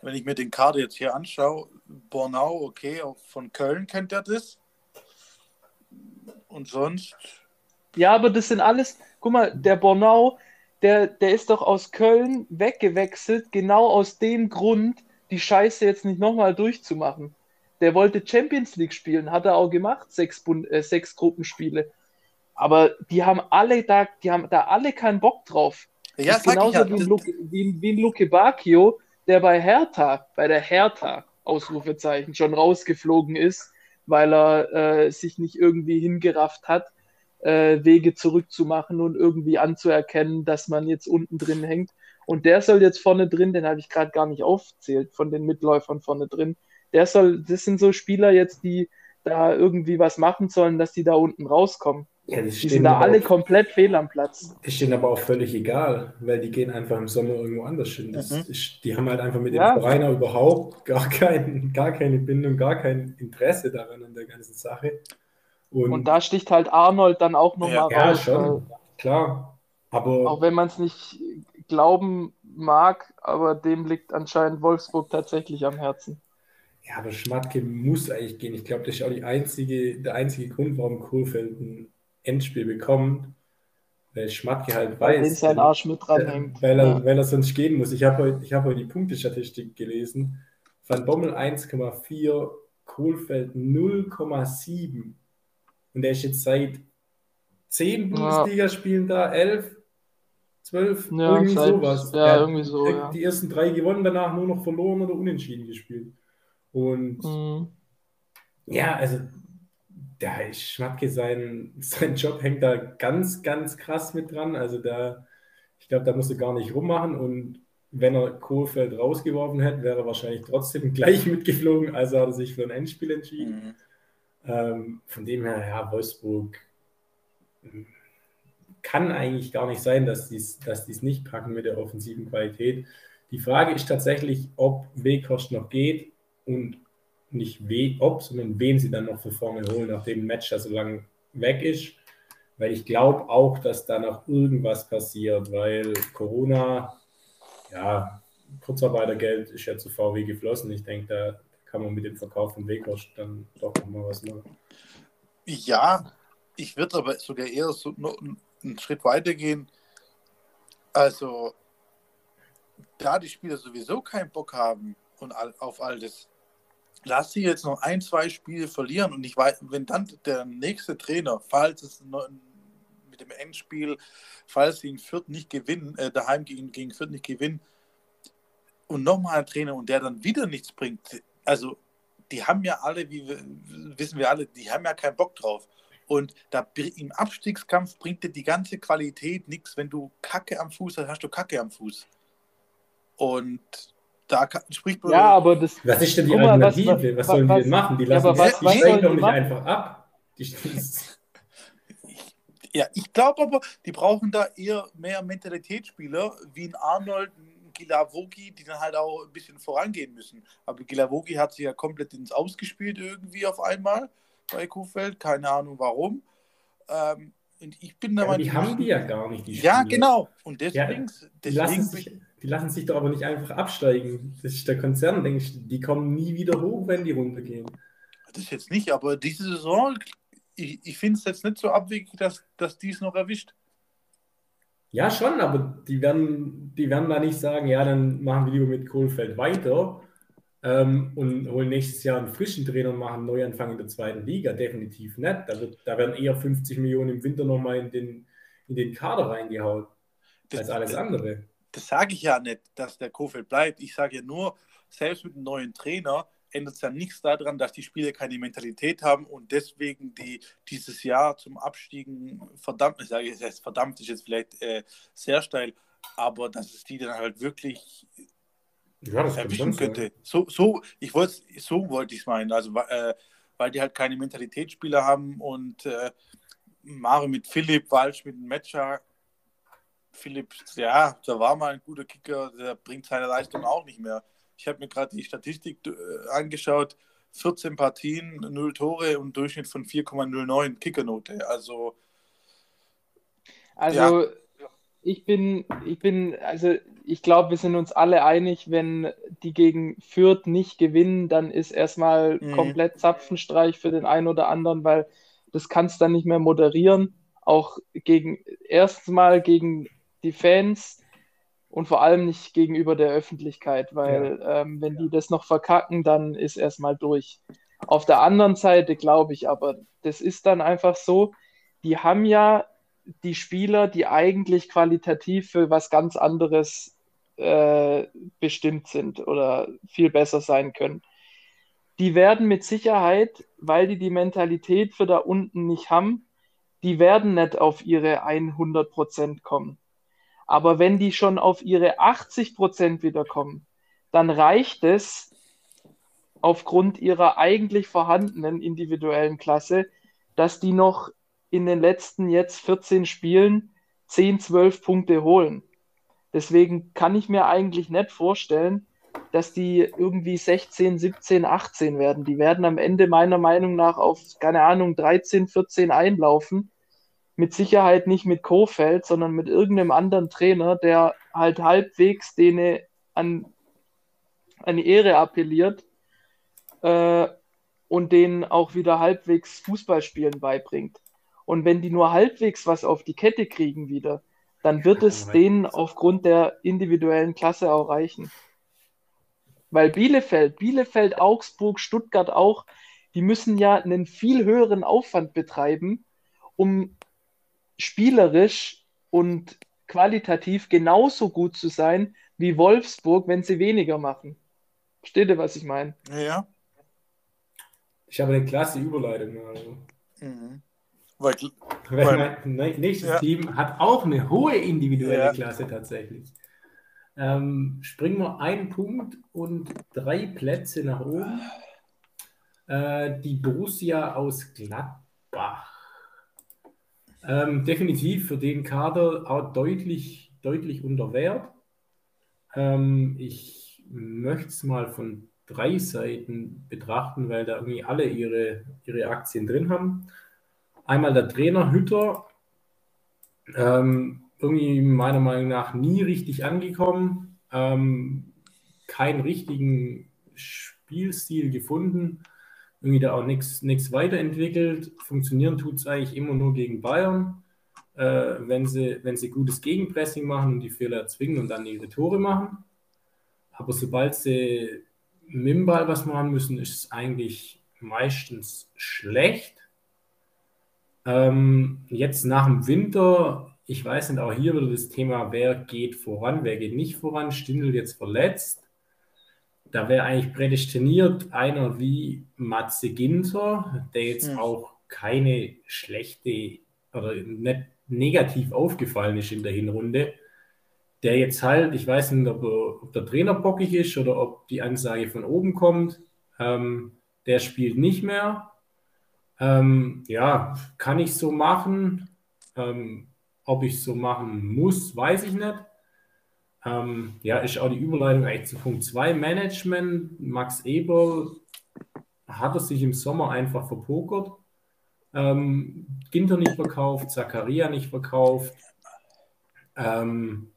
Speaker 2: Wenn ich mir den Kader jetzt hier anschaue, Bornau, okay, auch von Köln kennt er das. Und sonst.
Speaker 3: Ja, aber das sind alles, guck mal, der Bornau, der, der ist doch aus Köln weggewechselt, genau aus dem Grund, die Scheiße jetzt nicht nochmal durchzumachen. Der wollte Champions League spielen, hat er auch gemacht, sechs, Bund, äh, sechs Gruppenspiele. Aber die haben alle da, die haben da alle keinen Bock drauf. Ja, das ist genauso ja, wie, ein Luke, wie, wie ein Luke Bacchio, der bei Hertha, bei der Hertha, Ausrufezeichen, schon rausgeflogen ist, weil er äh, sich nicht irgendwie hingerafft hat äh, Wege zurückzumachen und irgendwie anzuerkennen, dass man jetzt unten drin hängt. Und der soll jetzt vorne drin, den habe ich gerade gar nicht aufzählt, von den Mitläufern vorne drin. Der soll, das sind so Spieler jetzt, die da irgendwie was machen sollen, dass die da unten rauskommen. Ja, die sind da alle auf, komplett fehl am Platz.
Speaker 1: Ist denen aber auch völlig egal, weil die gehen einfach im Sommer irgendwo anders hin. Das, mhm. ist, die haben halt einfach mit ja. dem Vereiner überhaupt gar, kein, gar keine Bindung, gar kein Interesse daran an der ganzen Sache.
Speaker 3: Und, Und da sticht halt Arnold dann auch nochmal
Speaker 1: ja, raus. Ja, schon, klar. Aber,
Speaker 3: auch wenn man es nicht glauben mag, aber dem liegt anscheinend Wolfsburg tatsächlich am Herzen.
Speaker 1: Ja, aber Schmatke muss eigentlich gehen. Ich glaube, das ist auch die einzige, der einzige Grund, warum Kurfeld ein Endspiel bekommt. Weil Schmatke halt weiß, weil,
Speaker 3: sein Arsch mit dranhängt.
Speaker 1: Weil er, ja. weil er sonst gehen muss. Ich habe heute, hab heute die Punktestatistik gelesen. Van Bommel 1,4, Kohlfeld 0,7. Und er ist jetzt seit 10 Bundesligaspielen da, 11, 12, ja, irgendwie seit, sowas.
Speaker 3: Ja, irgendwie so.
Speaker 1: Ja. Die ersten drei gewonnen, danach nur noch verloren oder unentschieden gespielt. Und mhm. ja, also ist Schmatke sein, sein Job hängt da ganz, ganz krass mit dran. Also da, ich glaube, da muss er gar nicht rummachen und wenn er Kohlfeld rausgeworfen hätte, wäre er wahrscheinlich trotzdem gleich mitgeflogen, also hat er sich für ein Endspiel entschieden. Mhm. Ähm, von dem her, ja, Wolfsburg hm, kann eigentlich gar nicht sein, dass die es dass nicht packen mit der offensiven Qualität. Die Frage ist tatsächlich, ob Weghorst noch geht und nicht we ob, sondern wen sie dann noch für vorne holen, nachdem Match ja so lange weg ist. Weil ich glaube auch, dass da noch irgendwas passiert, weil Corona, ja, Kurzarbeitergeld ist ja zu VW geflossen. Ich denke, da kann man mit dem Verkauf von Weghorst dann doch nochmal was machen.
Speaker 2: Ja, ich würde aber sogar eher so einen Schritt weiter gehen. Also, da die Spieler sowieso keinen Bock haben und auf all das, lass sie jetzt noch ein, zwei Spiele verlieren und ich weiß, wenn dann der nächste Trainer, falls es mit dem Endspiel, falls sie in Fürth nicht gewinnen, äh, daheim gegen, gegen Fürth nicht gewinnen und nochmal ein Trainer und der dann wieder nichts bringt, also die haben ja alle, wie wir, wissen wir alle, die haben ja keinen Bock drauf. Und da im Abstiegskampf bringt dir die ganze Qualität nichts. Wenn du Kacke am Fuß hast, hast du Kacke am Fuß. Und da spricht
Speaker 3: man. Ja, aber das.
Speaker 1: Was ist denn die Alternative? Was, was, sollen was, die denn machen? Die lassen ja, was, die steigen doch nicht machen? einfach ab. Die,
Speaker 2: ja, ich glaube aber, die brauchen da eher mehr Mentalitätsspieler wie ein Arnold, ein Gilavogi, die dann halt auch ein bisschen vorangehen müssen. Aber Gilavogi hat sich ja komplett ins Ausgespielt irgendwie auf einmal bei Kuhfeld, keine Ahnung warum. Ähm, und ich bin
Speaker 1: da ja, Die haben die ja gar nicht, die
Speaker 2: Ja, genau. Und deswegen. Ja,
Speaker 1: sich, die lassen sich doch aber nicht einfach absteigen. Das ist der Konzern, denke ich. Die kommen nie wieder hoch, wenn die runtergehen.
Speaker 2: Das jetzt nicht, aber diese Saison, ich, ich finde es jetzt nicht so abwegig, dass, dass die es noch erwischt.
Speaker 1: Ja, schon, aber die werden, die werden da nicht sagen, ja, dann machen wir lieber mit Kohlfeld weiter ähm, und holen nächstes Jahr einen frischen Trainer und machen einen Neuanfang in der zweiten Liga. Definitiv nicht. Da, wird, da werden eher 50 Millionen im Winter nochmal in den, in den Kader reingehauen, das, als alles andere.
Speaker 2: Das, sage ich ja nicht, dass der Kofeld bleibt. Ich sage ja nur, selbst mit einem neuen Trainer ändert es ja nichts daran, dass die Spieler keine Mentalität haben und deswegen die dieses Jahr zum Abstiegen verdammt, ich sage jetzt verdammt, ist jetzt vielleicht äh, sehr steil, aber dass es die dann halt wirklich ja, das erwischen könnte. So, so, ich wollte, so wollte ich es meinen. Also, äh, weil die halt keine Mentalitätsspieler haben und äh, Mario mit Philipp, Walsch mit Matcher. Philipp, ja, da war mal ein guter Kicker, der bringt seine Leistung auch nicht mehr. Ich habe mir gerade die Statistik äh, angeschaut. 14 Partien, 0 Tore und Durchschnitt von 4,09 Kickernote. Also,
Speaker 3: also ja. ich bin, ich bin, also ich glaube, wir sind uns alle einig, wenn die gegen Fürth nicht gewinnen, dann ist erstmal mhm. komplett Zapfenstreich für den einen oder anderen, weil das kannst dann nicht mehr moderieren. Auch gegen erstmal gegen die Fans und vor allem nicht gegenüber der Öffentlichkeit, weil ja. ähm, wenn die das noch verkacken, dann ist erstmal durch. Auf der anderen Seite glaube ich aber, das ist dann einfach so, die haben ja die Spieler, die eigentlich qualitativ für was ganz anderes äh, bestimmt sind oder viel besser sein können. Die werden mit Sicherheit, weil die die Mentalität für da unten nicht haben, die werden nicht auf ihre 100% kommen. Aber wenn die schon auf ihre 80% wiederkommen, dann reicht es aufgrund ihrer eigentlich vorhandenen individuellen Klasse, dass die noch in den letzten jetzt 14 Spielen 10, 12 Punkte holen. Deswegen kann ich mir eigentlich nicht vorstellen, dass die irgendwie 16, 17, 18 werden. Die werden am Ende meiner Meinung nach auf, keine Ahnung, 13, 14 einlaufen. Mit Sicherheit nicht mit Kofeld, sondern mit irgendeinem anderen Trainer, der halt halbwegs denen an, an Ehre appelliert äh, und denen auch wieder halbwegs Fußballspielen beibringt. Und wenn die nur halbwegs was auf die Kette kriegen wieder, dann wird es denen aufgrund der individuellen Klasse auch reichen. Weil Bielefeld, Bielefeld, Augsburg, Stuttgart auch, die müssen ja einen viel höheren Aufwand betreiben, um spielerisch und qualitativ genauso gut zu sein wie Wolfsburg, wenn sie weniger machen. Versteht ihr, was ich meine?
Speaker 2: Ja.
Speaker 1: Ich habe eine klasse Überleitung. Also.
Speaker 2: Mhm.
Speaker 1: Weil, weil mein nächstes ja. Team hat auch eine hohe individuelle ja. Klasse tatsächlich. Ähm, springen wir einen Punkt und drei Plätze nach oben. Äh, die Borussia aus Gladbach. Ähm, definitiv für den Kader auch deutlich, deutlich unter Wert. Ähm, ich möchte es mal von drei Seiten betrachten, weil da irgendwie alle ihre, ihre Aktien drin haben. Einmal der Trainer Hütter, ähm, irgendwie meiner Meinung nach nie richtig angekommen, ähm, keinen richtigen Spielstil gefunden, irgendwie da auch nichts weiterentwickelt. Funktionieren tut es eigentlich immer nur gegen Bayern, äh, wenn, sie, wenn sie gutes Gegenpressing machen und die Fehler erzwingen und dann ihre Tore machen. Aber sobald sie mit dem Ball was machen müssen, ist es eigentlich meistens schlecht. Ähm, jetzt nach dem Winter, ich weiß nicht, auch hier wieder das Thema, wer geht voran, wer geht nicht voran. Stindl jetzt verletzt. Da wäre eigentlich prädestiniert einer wie Matze Ginter, der jetzt ja. auch keine schlechte oder nicht negativ aufgefallen ist in der Hinrunde. Der jetzt halt, ich weiß nicht, ob, ob der Trainer bockig ist oder ob die Ansage von oben kommt. Ähm, der spielt nicht mehr. Ähm, ja, kann ich so machen. Ähm, ob ich so machen muss, weiß ich nicht. Ähm, ja, ist auch die Überleitung eigentlich zu Punkt 2. Management. Max Eber hat er sich im Sommer einfach verpokert. Ähm, Ginter nicht verkauft, Zakaria nicht verkauft. Ähm,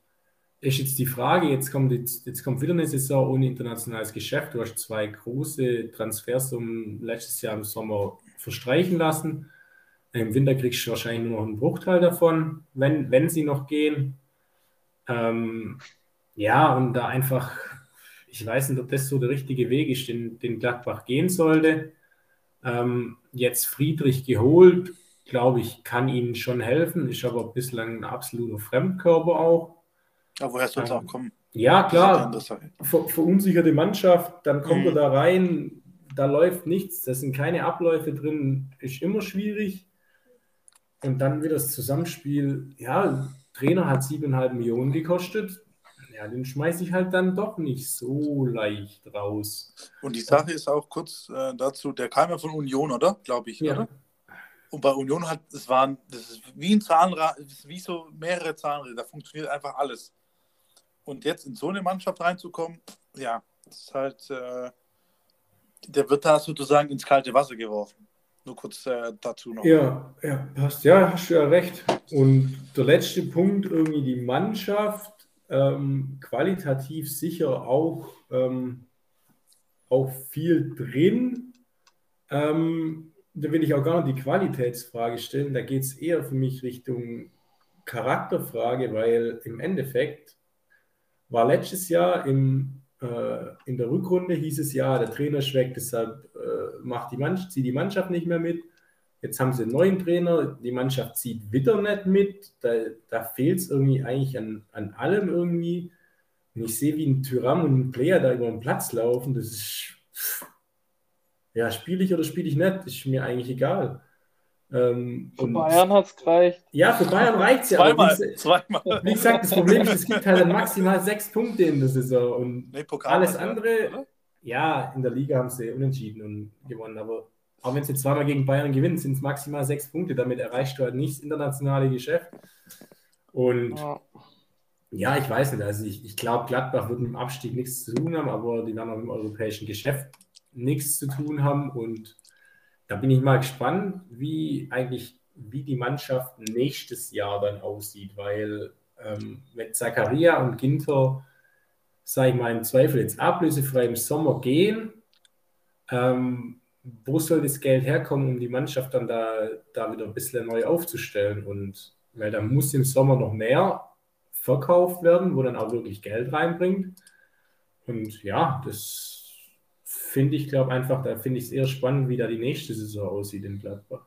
Speaker 1: ist jetzt die Frage, jetzt kommt, jetzt, jetzt kommt wieder eine Saison ohne internationales Geschäft. Du hast zwei große Transfersummen letztes Jahr im Sommer verstreichen lassen. Im Winter kriegst du wahrscheinlich nur noch einen Bruchteil davon, wenn, wenn sie noch gehen. Ähm, ja, und da einfach, ich weiß nicht, ob das so der richtige Weg ist, den, den Gladbach gehen sollte. Ähm, jetzt Friedrich geholt, glaube ich, kann ihnen schon helfen, ist aber bislang ein absoluter Fremdkörper auch.
Speaker 2: Aber woher soll es ähm, auch kommen?
Speaker 1: Ja, klar, ver verunsicherte Mannschaft, dann kommt mhm. er da rein, da läuft nichts, da sind keine Abläufe drin, ist immer schwierig. Und dann wieder das Zusammenspiel, ja, Trainer hat siebeneinhalb Millionen gekostet. Ja, den schmeiße ich halt dann doch nicht so leicht raus.
Speaker 2: Und die Sache ist auch kurz äh, dazu, der kam ja von Union, oder? Glaube ich, ja. oder? Und bei Union hat, es waren, das ist wie ein Zahnrad, wie so mehrere Zahnräder, da funktioniert einfach alles. Und jetzt in so eine Mannschaft reinzukommen, ja, das ist halt, äh, der wird da sozusagen ins kalte Wasser geworfen. Nur kurz äh, dazu noch.
Speaker 1: Ja, ja, hast, ja, hast du ja recht. Und der letzte Punkt, irgendwie die Mannschaft, ähm, qualitativ sicher auch, ähm, auch viel drin. Ähm, da will ich auch gar nicht die Qualitätsfrage stellen. Da geht es eher für mich Richtung Charakterfrage, weil im Endeffekt war letztes Jahr im äh, in der Rückrunde hieß es ja, der Trainer schwächt, deshalb äh, macht die Mannschaft, zieht die Mannschaft nicht mehr mit. Jetzt haben sie einen neuen Trainer, die Mannschaft zieht wieder nicht mit. Da, da fehlt es irgendwie eigentlich an, an allem irgendwie. Und ich sehe, wie ein Tyram und ein Player da über den Platz laufen, das ist, ja, spiele ich oder spiele ich nicht, ist mir eigentlich egal.
Speaker 3: Ähm, für Bayern hat es gereicht.
Speaker 1: Ja, für Bayern reicht es ja.
Speaker 2: Zweimal, wie, zweimal.
Speaker 1: Wie gesagt, das Problem ist, es gibt halt maximal sechs Punkte in der Saison. Und nee, alles andere, ja, in der Liga haben sie unentschieden und gewonnen, aber auch wenn sie zweimal gegen Bayern gewinnen, sind es maximal sechs Punkte. Damit erreichst du halt nicht das internationale Geschäft. Und ja, ja ich weiß nicht. Also ich, ich glaube, Gladbach wird mit dem Abstieg nichts zu tun haben, aber die werden auch im europäischen Geschäft nichts zu tun haben. Und da bin ich mal gespannt, wie eigentlich, wie die Mannschaft nächstes Jahr dann aussieht, weil ähm, mit Zakaria und Ginter, sage ich mal, im Zweifel jetzt ablösefrei im Sommer gehen. Ähm, wo soll das Geld herkommen, um die Mannschaft dann da, da wieder ein bisschen neu aufzustellen? Und weil da muss im Sommer noch mehr verkauft werden, wo dann auch wirklich Geld reinbringt. Und ja, das finde ich, glaube einfach, da finde ich es eher spannend, wie da die nächste Saison aussieht in Gladbach.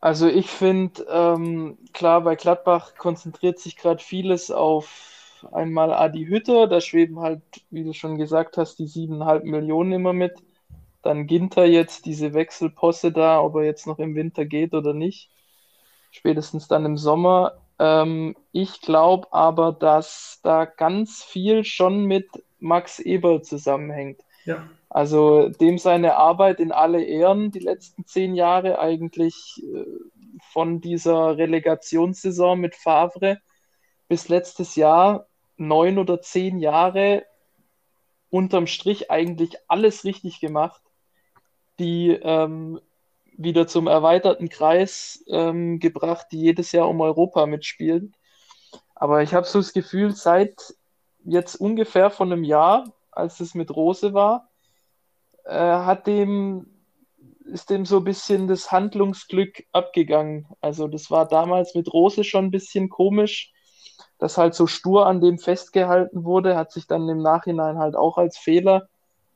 Speaker 3: Also ich finde, ähm, klar, bei Gladbach konzentriert sich gerade vieles auf einmal Adi Hütter, da schweben halt, wie du schon gesagt hast, die siebeneinhalb Millionen immer mit. Dann Ginter jetzt diese Wechselposse da, ob er jetzt noch im Winter geht oder nicht. Spätestens dann im Sommer. Ähm, ich glaube aber, dass da ganz viel schon mit Max Eberl zusammenhängt. Ja. Also dem seine Arbeit in alle Ehren die letzten zehn Jahre eigentlich äh, von dieser Relegationssaison mit Favre bis letztes Jahr neun oder zehn Jahre unterm Strich eigentlich alles richtig gemacht die ähm, wieder zum erweiterten Kreis ähm, gebracht, die jedes Jahr um Europa mitspielen. Aber ich habe so das Gefühl, seit jetzt ungefähr von einem Jahr, als es mit Rose war, äh, hat dem, ist dem so ein bisschen das Handlungsglück abgegangen. Also das war damals mit Rose schon ein bisschen komisch, dass halt so stur an dem festgehalten wurde, hat sich dann im Nachhinein halt auch als Fehler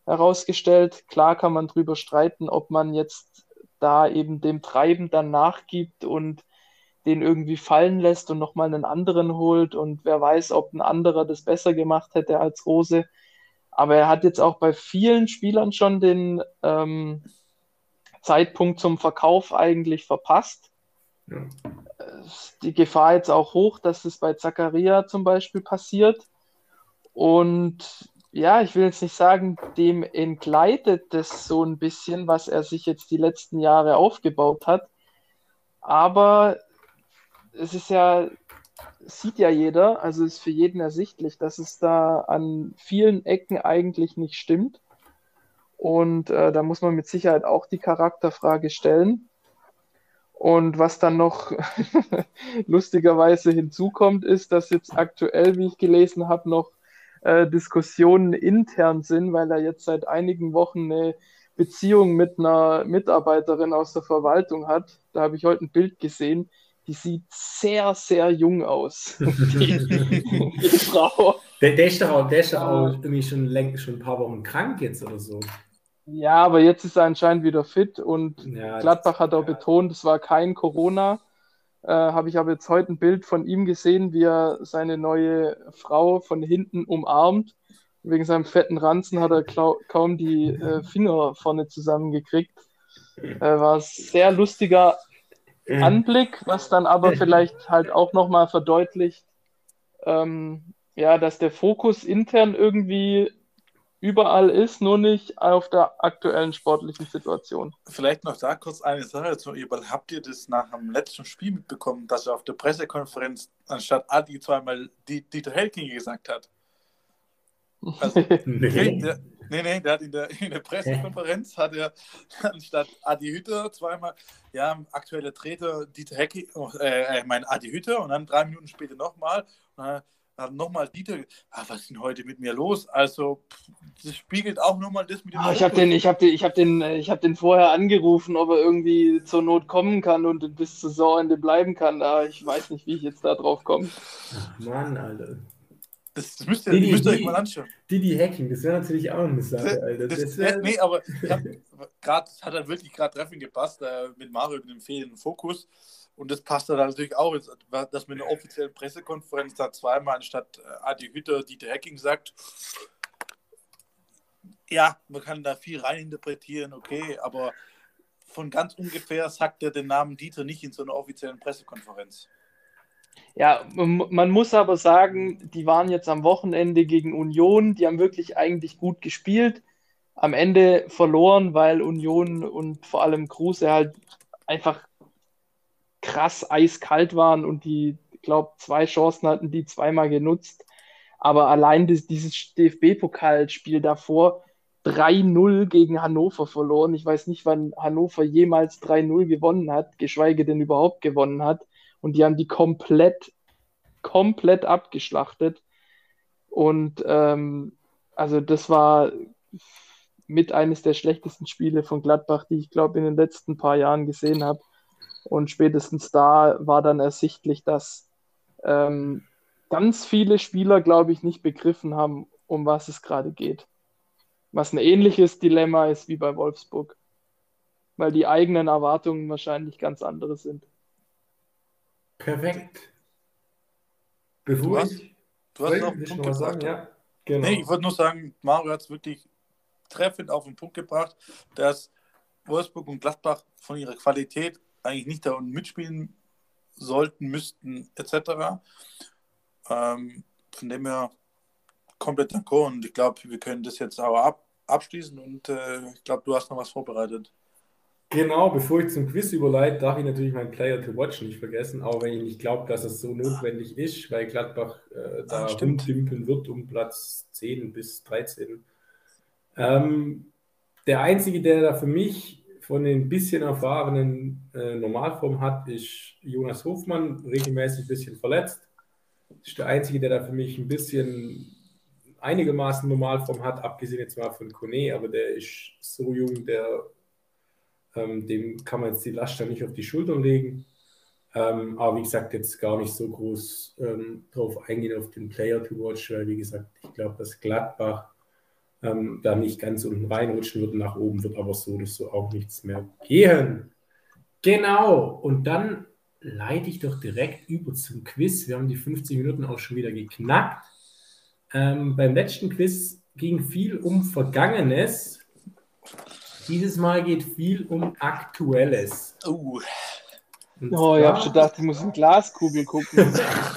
Speaker 3: herausgestellt. Klar kann man darüber streiten, ob man jetzt da eben dem Treiben dann nachgibt und den irgendwie fallen lässt und nochmal einen anderen holt und wer weiß, ob ein anderer das besser gemacht hätte als Rose. Aber er hat jetzt auch bei vielen Spielern schon den ähm, Zeitpunkt zum Verkauf eigentlich verpasst. Ja. Die Gefahr jetzt auch hoch, dass es bei Zacharia zum Beispiel passiert. Und ja, ich will jetzt nicht sagen, dem entgleitet das so ein bisschen, was er sich jetzt die letzten Jahre aufgebaut hat. Aber es ist ja, sieht ja jeder, also ist für jeden ersichtlich, dass es da an vielen Ecken eigentlich nicht stimmt. Und äh, da muss man mit Sicherheit auch die Charakterfrage stellen. Und was dann noch lustigerweise hinzukommt, ist, dass jetzt aktuell, wie ich gelesen habe, noch äh, Diskussionen intern sind, weil er jetzt seit einigen Wochen eine Beziehung mit einer Mitarbeiterin aus der Verwaltung hat. Da habe ich heute ein Bild gesehen. Die sieht sehr, sehr jung aus. die,
Speaker 1: die Frau. Der, der, ist doch auch, der ist doch auch irgendwie schon, schon ein paar Wochen krank jetzt oder so.
Speaker 3: Ja, aber jetzt ist er anscheinend wieder fit und ja, Gladbach hat auch ja. betont, es war kein Corona. Äh, habe ich aber jetzt heute ein Bild von ihm gesehen, wie er seine neue Frau von hinten umarmt. Wegen seinem fetten Ranzen hat er kaum die äh, Finger vorne zusammengekriegt. Äh, war ein sehr lustiger Anblick, was dann aber vielleicht halt auch nochmal verdeutlicht, ähm, ja, dass der Fokus intern irgendwie überall ist, nur nicht auf der aktuellen sportlichen Situation.
Speaker 2: Vielleicht noch da kurz eine Sache zu Eberl. Habt ihr das nach dem letzten Spiel mitbekommen, dass er auf der Pressekonferenz anstatt Adi zweimal Dieter Helking gesagt hat? Also, nee. Der, nee, nee, der hat in der, in der Pressekonferenz hat er anstatt Adi Hütter zweimal, ja, aktueller Treter Dieter Hecking, äh, ich meine Adi Hütter und dann drei Minuten später nochmal. Und dann nochmal Dieter, ah, was ist denn heute mit mir los? Also, das spiegelt auch nochmal das mit dem.
Speaker 3: Ah, ich habe den, ich habe den, ich habe den, ich habe den vorher angerufen, ob er irgendwie zur Not kommen kann und bis zur Saisonende bleiben kann. Da ich weiß nicht, wie ich jetzt da drauf komme.
Speaker 1: Mann, Alter.
Speaker 2: Das, das müsst ihr, die, müsst ihr euch mal anschauen.
Speaker 1: Die, die Hacking, das wäre natürlich auch eine Sache, Alter.
Speaker 2: Das, das wär... Nee, aber gerade hat er wirklich gerade treffend gepasst äh, mit Mario mit dem fehlenden Fokus. Und das passt dann natürlich auch, dass mit einer offiziellen Pressekonferenz da zweimal anstatt äh, Adi Hütter Dieter Hacking sagt, ja, man kann da viel reininterpretieren, okay, aber von ganz ungefähr sagt er den Namen Dieter nicht in so einer offiziellen Pressekonferenz.
Speaker 3: Ja, man muss aber sagen, die waren jetzt am Wochenende gegen Union, die haben wirklich eigentlich gut gespielt. am Ende verloren, weil Union und vor allem Kruse halt einfach krass eiskalt waren und die, ich glaube, zwei Chancen hatten, die zweimal genutzt. Aber allein das, dieses DFB-Pokalspiel davor 3-0 gegen Hannover verloren. Ich weiß nicht, wann Hannover jemals 3-0 gewonnen hat, geschweige denn überhaupt gewonnen hat. Und die haben die komplett, komplett abgeschlachtet. Und ähm, also das war mit eines der schlechtesten Spiele von Gladbach, die ich glaube in den letzten paar Jahren gesehen habe. Und spätestens da war dann ersichtlich, dass ähm, ganz viele Spieler, glaube ich, nicht begriffen haben, um was es gerade geht. Was ein ähnliches Dilemma ist wie bei Wolfsburg. Weil die eigenen Erwartungen wahrscheinlich ganz andere sind.
Speaker 1: Perfekt.
Speaker 2: Bevor du hast, ich, du hast noch einen Punkt gebracht. Sagen, ja, genau. Nee, ich wollte nur sagen, Mario hat es wirklich treffend auf den Punkt gebracht, dass Wolfsburg und Gladbach von ihrer Qualität eigentlich nicht da unten mitspielen sollten, müssten, etc. Ähm, von dem her komplett d'accord und ich glaube, wir können das jetzt aber ab, abschließen und äh, ich glaube, du hast noch was vorbereitet.
Speaker 1: Genau, bevor ich zum Quiz überleite, darf ich natürlich meinen Player to Watch nicht vergessen, auch wenn ich nicht glaube, dass es so notwendig ist, weil Gladbach äh, da ah, rumdimpeln wird um Platz 10 bis 13. Ähm, der Einzige, der da für mich von den bisschen erfahrenen äh, Normalform hat, ist Jonas Hofmann, regelmäßig ein bisschen verletzt. Ist der Einzige, der da für mich ein bisschen einigermaßen Normalform hat, abgesehen jetzt mal von Kone, aber der ist so jung, der ähm, dem kann man jetzt die Last dann nicht auf die Schultern legen. Ähm, aber wie gesagt, jetzt gar nicht so groß ähm, drauf eingehen auf den Player to watch, weil wie gesagt, ich glaube, dass Gladbach ähm, da nicht ganz unten reinrutschen wird. Nach oben wird aber so oder so auch nichts mehr gehen. Genau. Und dann leite ich doch direkt über zum Quiz. Wir haben die 50 Minuten auch schon wieder geknackt. Ähm, beim letzten Quiz ging viel um Vergangenes. Dieses Mal geht viel um Aktuelles.
Speaker 3: Oh. Oh, ich habe schon gedacht, ich muss in Glaskugel gucken.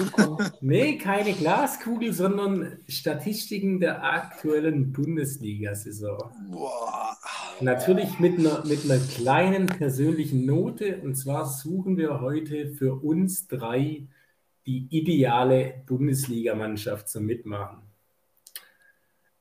Speaker 1: nee, keine Glaskugel, sondern Statistiken der aktuellen Bundesliga-Saison. Natürlich mit einer, mit einer kleinen persönlichen Note. Und zwar suchen wir heute für uns drei die ideale Bundesligamannschaft zum Mitmachen.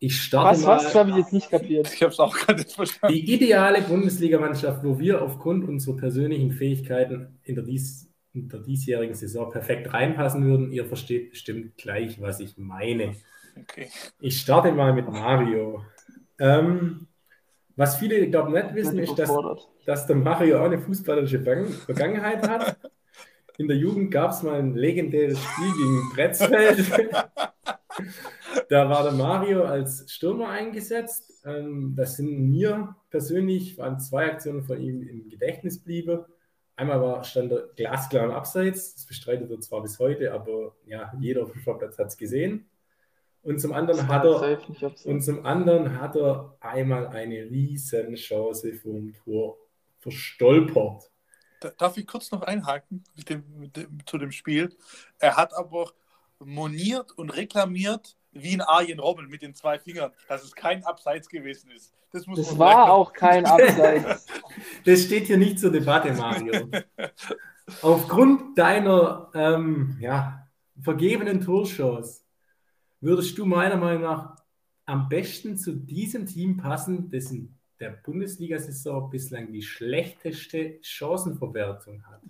Speaker 1: Ich starte
Speaker 3: was, mal. Was? habe ich jetzt nicht kapiert.
Speaker 2: Ich habe es auch gerade nicht
Speaker 1: verstanden. Die ideale Bundesligamannschaft, wo wir aufgrund unserer persönlichen Fähigkeiten in der, dies, in der diesjährigen Saison perfekt reinpassen würden. Ihr versteht bestimmt gleich, was ich meine. Okay. Ich starte mal mit Mario. Ähm, was viele, glaube ich, nicht wissen, ist, dass, dass der Mario auch eine fußballerische Vergangenheit hat. In der Jugend gab es mal ein legendäres Spiel gegen Bretzfeld. da war der Mario als Stürmer eingesetzt. Ähm, das sind mir persönlich, waren zwei Aktionen von ihm im Gedächtnis blieben. Einmal war, stand er glasklar am Abseits, das bestreitet er zwar bis heute, aber ja, jeder auf dem Sportplatz hat es gesehen. Und zum anderen hat er und zum anderen hat er einmal eine riesen Chance vom Tor verstolpert.
Speaker 2: Darf ich kurz noch einhaken mit dem, mit dem, zu dem Spiel? Er hat aber moniert und reklamiert, wie ein Arjen Robben mit den zwei Fingern, dass es kein Abseits gewesen ist.
Speaker 3: Das, das war sagen. auch kein Abseits.
Speaker 1: das steht hier nicht zur Debatte, Mario. Aufgrund deiner ähm, ja, vergebenen Torshows würdest du meiner Meinung nach am besten zu diesem Team passen, dessen der Bundesliga-Saison bislang die schlechteste Chancenverwertung hat.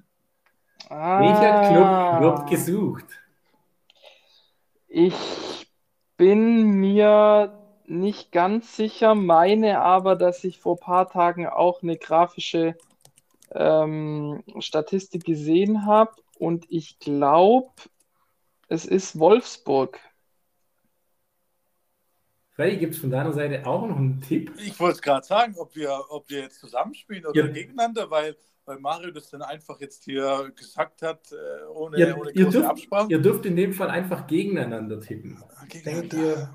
Speaker 1: Ah. Welcher Club wird gesucht?
Speaker 3: Ich bin mir nicht ganz sicher, meine aber, dass ich vor ein paar Tagen auch eine grafische ähm, Statistik gesehen habe und ich glaube, es ist Wolfsburg.
Speaker 1: Freddy, gibt es von deiner Seite auch noch einen Tipp?
Speaker 2: Ich wollte es gerade sagen, ob wir, ob wir jetzt zusammenspielen oder ja. gegeneinander, weil, weil Mario das dann einfach jetzt hier gesagt hat, äh, ohne,
Speaker 1: ja, ohne ihr dürft, Absprache. Ihr dürft in dem Fall einfach gegeneinander tippen. Gegeneinander. Denkt ihr,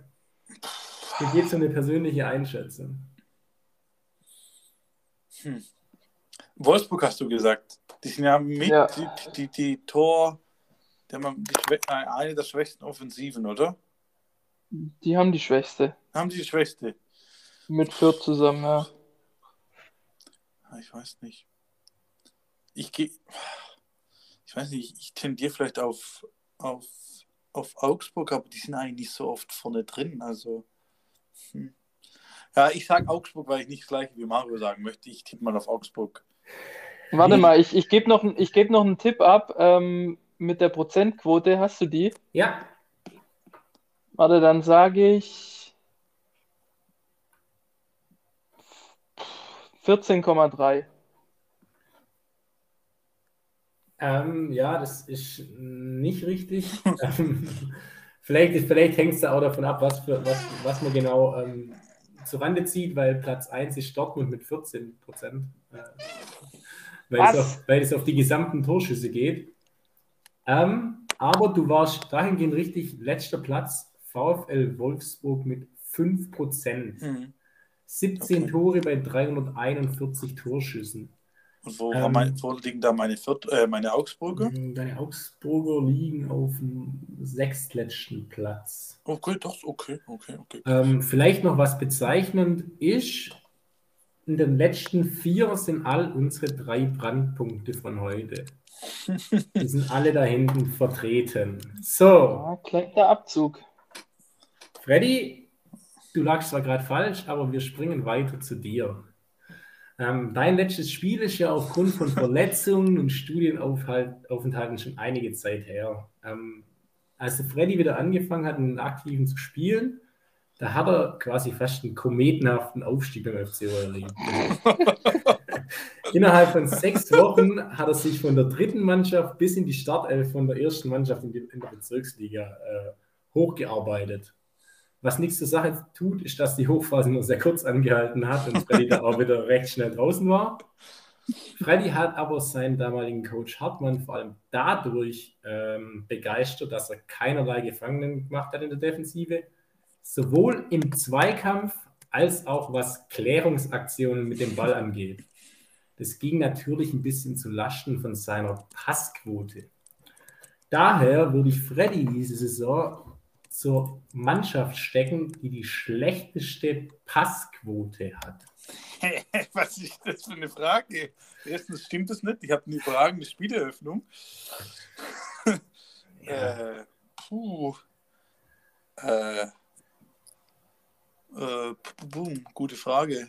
Speaker 1: hier geht es um eine persönliche Einschätzung.
Speaker 2: Hm. Wolfsburg hast du gesagt. Die sind ja mit ja. Die, die, die Tor, die haben die, eine der schwächsten Offensiven, oder?
Speaker 3: Die haben die Schwächste.
Speaker 2: Haben die die Schwächste?
Speaker 3: Mit Fürth zusammen, ja.
Speaker 2: Ich weiß nicht. Ich gehe. Ich weiß nicht, ich tendiere vielleicht auf, auf, auf Augsburg, aber die sind eigentlich nicht so oft vorne drin. Also. Hm. Ja, ich sage Augsburg, weil ich nicht das gleiche wie Mario sagen möchte. Ich tippe mal auf Augsburg.
Speaker 3: Warte mal, ich, ich gebe noch, geb noch einen Tipp ab ähm, mit der Prozentquote. Hast du die?
Speaker 1: Ja.
Speaker 3: Warte, dann sage ich 14,3.
Speaker 1: Ähm, ja, das ist nicht richtig. Ähm, vielleicht vielleicht hängt es da auch davon ab, was, für, was, was man genau ähm, zur Rande zieht, weil Platz 1 ist Dortmund mit 14 Prozent. Äh, weil, es auf, weil es auf die gesamten Torschüsse geht. Ähm, aber du warst dahingehend richtig, letzter Platz, VfL Wolfsburg mit 5 Prozent. Mhm. 17 okay. Tore bei 341 Torschüssen.
Speaker 2: Und wo, ähm, mein, wo liegen da meine, Viert, äh, meine Augsburger?
Speaker 1: Mm, deine Augsburger liegen auf dem sechstletzten Platz.
Speaker 2: Okay, das okay, okay, okay.
Speaker 1: Ähm, vielleicht noch was bezeichnend ist, in den letzten vier sind all unsere drei Brandpunkte von heute. Die sind alle da hinten vertreten. So. Ja,
Speaker 3: kleiner Abzug.
Speaker 1: Freddy, du lagst zwar gerade falsch, aber wir springen weiter zu dir. Ähm, dein letztes Spiel ist ja aufgrund von Verletzungen und Studienaufenthalten schon einige Zeit her. Ähm, als der Freddy wieder angefangen hat, einen aktiven zu spielen, da hat er quasi fast einen kometenhaften Aufstieg beim FC erlebt. Innerhalb von sechs Wochen hat er sich von der dritten Mannschaft bis in die Startelf von der ersten Mannschaft in, die, in der Bezirksliga äh, hochgearbeitet. Was nichts zur Sache tut, ist, dass die Hochphase nur sehr kurz angehalten hat und Freddy da auch wieder recht schnell draußen war. Freddy hat aber seinen damaligen Coach Hartmann vor allem dadurch ähm, begeistert, dass er keinerlei Gefangenen gemacht hat in der Defensive, sowohl im Zweikampf als auch was Klärungsaktionen mit dem Ball angeht. Das ging natürlich ein bisschen zu Lasten von seiner Passquote. Daher würde ich Freddy diese Saison zur Mannschaft stecken, die die schlechteste Passquote hat?
Speaker 2: Was ist das für eine Frage? Erstens stimmt das nicht. Ich habe eine überragende Spieleröffnung. Ja. äh, puh. Äh, äh, boom, gute Frage.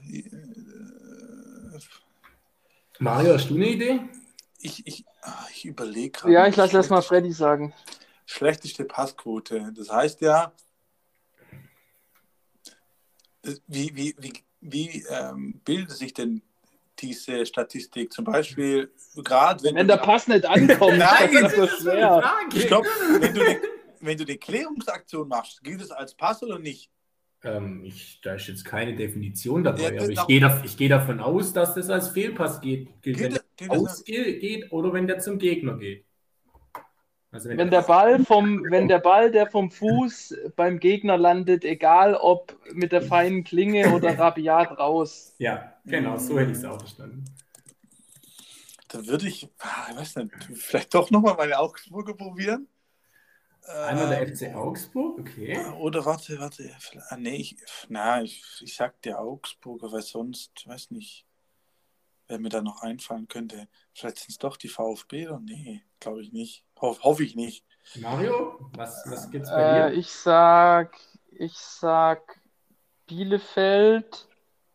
Speaker 1: Mario, hast du eine Idee?
Speaker 2: Ich, ich, ah, ich überlege gerade.
Speaker 3: Ja, ich lasse erstmal Freddy sagen
Speaker 2: schlechteste Passquote. Das heißt ja, wie, wie, wie, wie ähm, bildet sich denn diese Statistik? Zum Beispiel, gerade wenn.
Speaker 3: Wenn der Pass nicht ankommt, Nein, das ist schwer.
Speaker 2: Stopp, wenn du, wenn du eine Klärungsaktion machst, gilt es als Pass oder nicht?
Speaker 1: Ähm, ich, da ist jetzt keine Definition dabei, ja, aber ich gehe, da, ich gehe davon aus, dass das als Fehlpass geht, gilt, geht, wenn der ausgeht oder wenn der zum Gegner geht.
Speaker 3: Also wenn, wenn, der Ball vom, wenn der Ball, der vom Fuß beim Gegner landet, egal ob mit der feinen Klinge oder rabiat raus.
Speaker 1: Ja, genau, so hätte ich es auch verstanden.
Speaker 2: Dann würde ich, ah, ich weiß nicht, vielleicht doch nochmal meine Augsburger probieren.
Speaker 1: Einmal der ähm, FC Augsburg, okay.
Speaker 2: Oder warte, warte, ah, nee, ich, na, ich, ich sag der Augsburger, weil sonst, weiß nicht, wer mir da noch einfallen könnte. Vielleicht sind es doch die VfB oder nee, glaube ich nicht. Ho hoffe ich nicht.
Speaker 1: Mario, was, was gibt's bei
Speaker 3: äh, dir? Ich sag, ich sag Bielefeld.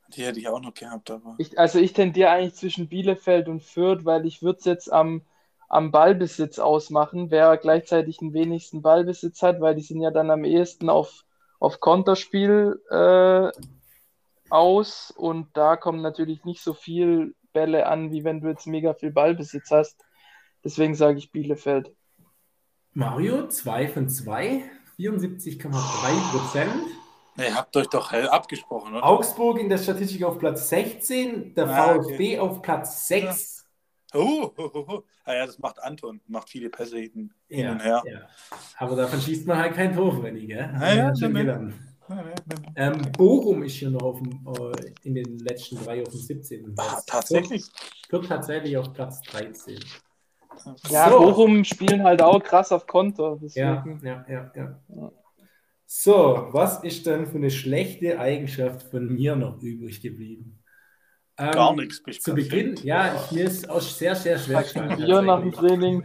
Speaker 2: Die hätte ich auch noch gehabt, aber.
Speaker 3: Ich, also ich tendiere eigentlich zwischen Bielefeld und Fürth, weil ich würde es jetzt am, am Ballbesitz ausmachen, wer gleichzeitig den wenigsten Ballbesitz hat, weil die sind ja dann am ehesten auf, auf Konterspiel äh, aus und da kommen natürlich nicht so viel Bälle an, wie wenn du jetzt mega viel Ballbesitz hast. Deswegen sage ich Bielefeld.
Speaker 1: Mario, 2 von 2, 74,3 Prozent.
Speaker 2: Ihr habt euch doch abgesprochen, oder?
Speaker 1: Augsburg in der Statistik auf Platz 16, der ah, VfB okay. auf Platz 6.
Speaker 2: Ja. Oh, oh, oh. Ah ja, das macht Anton, macht viele Pässe hin, ja, und her. Ja.
Speaker 1: Aber davon schießt man halt kein Tor, wenn ich, gell? Ah, ja, schon gelernt. Ähm, Bochum ist hier noch auf dem, äh, in den letzten drei auf dem 17.
Speaker 2: Ah, tatsächlich?
Speaker 1: Wird tatsächlich auf Platz 13.
Speaker 3: Ja, so. Bochum spielen halt auch krass auf Konto.
Speaker 1: Ja, ja, ja, ja, So, was ist denn für eine schlechte Eigenschaft von mir noch übrig geblieben?
Speaker 2: Ähm, Gar nichts.
Speaker 1: Zu Beginn, ja, ich, mir ist auch sehr, sehr schwer
Speaker 3: gefallen. Nach dem Training.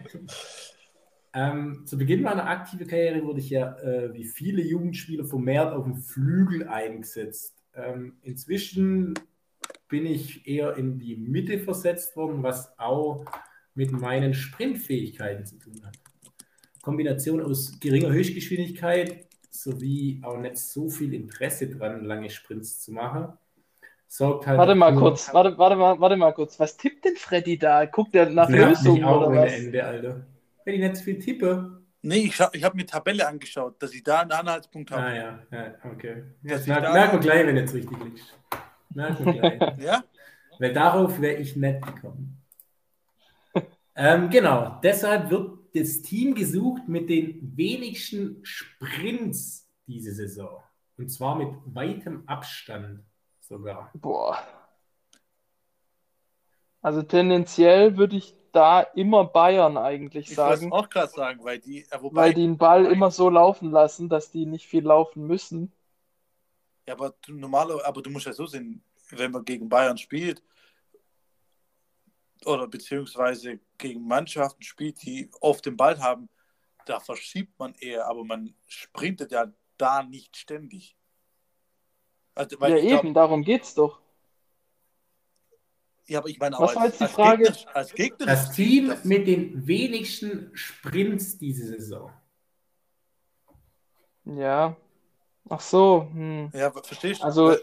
Speaker 1: Ähm, zu Beginn meiner aktiven Karriere wurde ich ja, äh, wie viele Jugendspieler, vermehrt auf dem Flügel eingesetzt. Ähm, inzwischen bin ich eher in die Mitte versetzt worden, was auch mit meinen Sprintfähigkeiten zu tun hat. Kombination aus geringer Höchstgeschwindigkeit, sowie auch nicht so viel Interesse dran, lange Sprints zu machen.
Speaker 3: Sorgt halt warte mal kurz, warte, warte, mal, warte mal kurz. Was tippt denn Freddy da? Guckt er nach
Speaker 1: ja, Lösungen oder was? Ende, Alter. Wenn ich nicht zu viel tippe.
Speaker 2: Nee, ich, ich habe mir Tabelle angeschaut, dass ich da einen Anhaltspunkt habe.
Speaker 1: Ah ja, ja okay. Das merkt merk gleich, wenn es richtig liegt. Merken gleich.
Speaker 2: ja?
Speaker 1: Weil darauf wäre ich nicht gekommen. Ähm, genau, deshalb wird das Team gesucht mit den wenigsten Sprints diese Saison. Und zwar mit weitem Abstand sogar.
Speaker 3: Boah. Also tendenziell würde ich da immer Bayern eigentlich sagen.
Speaker 2: Ich auch gerade sagen, weil die,
Speaker 3: äh, wobei, weil die den Ball immer so laufen lassen, dass die nicht viel laufen müssen.
Speaker 2: Ja, aber normaler, aber du musst ja so sehen, wenn man gegen Bayern spielt, oder beziehungsweise gegen Mannschaften spielt, die oft den Ball haben, da verschiebt man eher, aber man sprintet ja da nicht ständig.
Speaker 3: Also, ja, eben, glaub, darum geht's doch.
Speaker 2: Ja, aber ich meine,
Speaker 3: Was war jetzt die Frage?
Speaker 1: Gegner, als Gegner das Team das mit den wenigsten Sprints diese Saison.
Speaker 3: Ja. Ach so. Hm.
Speaker 2: Ja, verstehst du?
Speaker 3: Also,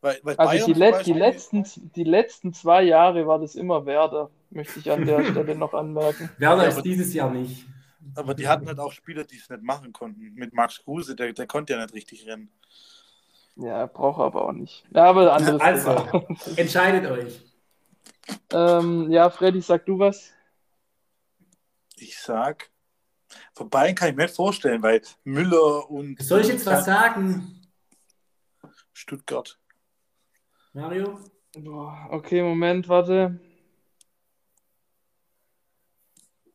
Speaker 3: weil, weil also die, Let die, letzten, die letzten zwei Jahre war das immer Werder, möchte ich an der Stelle noch anmerken.
Speaker 1: Werder ist dieses Jahr nicht.
Speaker 2: Aber die hatten halt auch Spieler, die es nicht machen konnten. Mit Max Kruse, der, der konnte ja nicht richtig rennen.
Speaker 3: Ja, braucht er aber auch nicht. Ja, aber anderes
Speaker 1: Also, Thema. entscheidet euch.
Speaker 3: Ähm, ja, Freddy, sag du was?
Speaker 2: Ich sag, vorbei kann ich mir nicht vorstellen, weil Müller und.
Speaker 1: Soll ich jetzt was sagen?
Speaker 2: Stuttgart.
Speaker 1: Mario?
Speaker 3: Boah, okay, Moment, warte.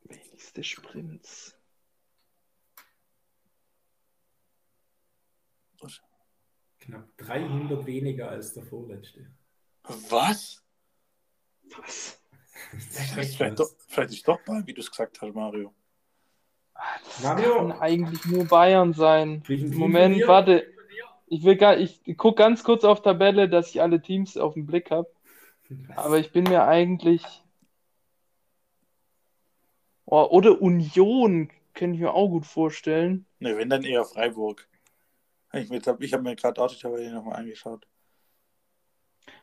Speaker 3: Wenigste Sprints.
Speaker 1: Knapp 300 weniger als der vorletzte.
Speaker 2: Was?
Speaker 3: Was?
Speaker 2: vielleicht, doch, vielleicht ist doch mal, wie du es gesagt hast, Mario.
Speaker 3: Ah, das Mario? kann eigentlich nur Bayern sein. Moment, warte. Ich will gar, ich gucke ganz kurz auf Tabelle, dass ich alle Teams auf den Blick habe. Aber ich bin mir eigentlich. Oh, oder Union könnte ich mir auch gut vorstellen.
Speaker 2: Ne, wenn dann eher Freiburg. Ich, ich habe mir gerade auch die Tabelle nochmal angeschaut.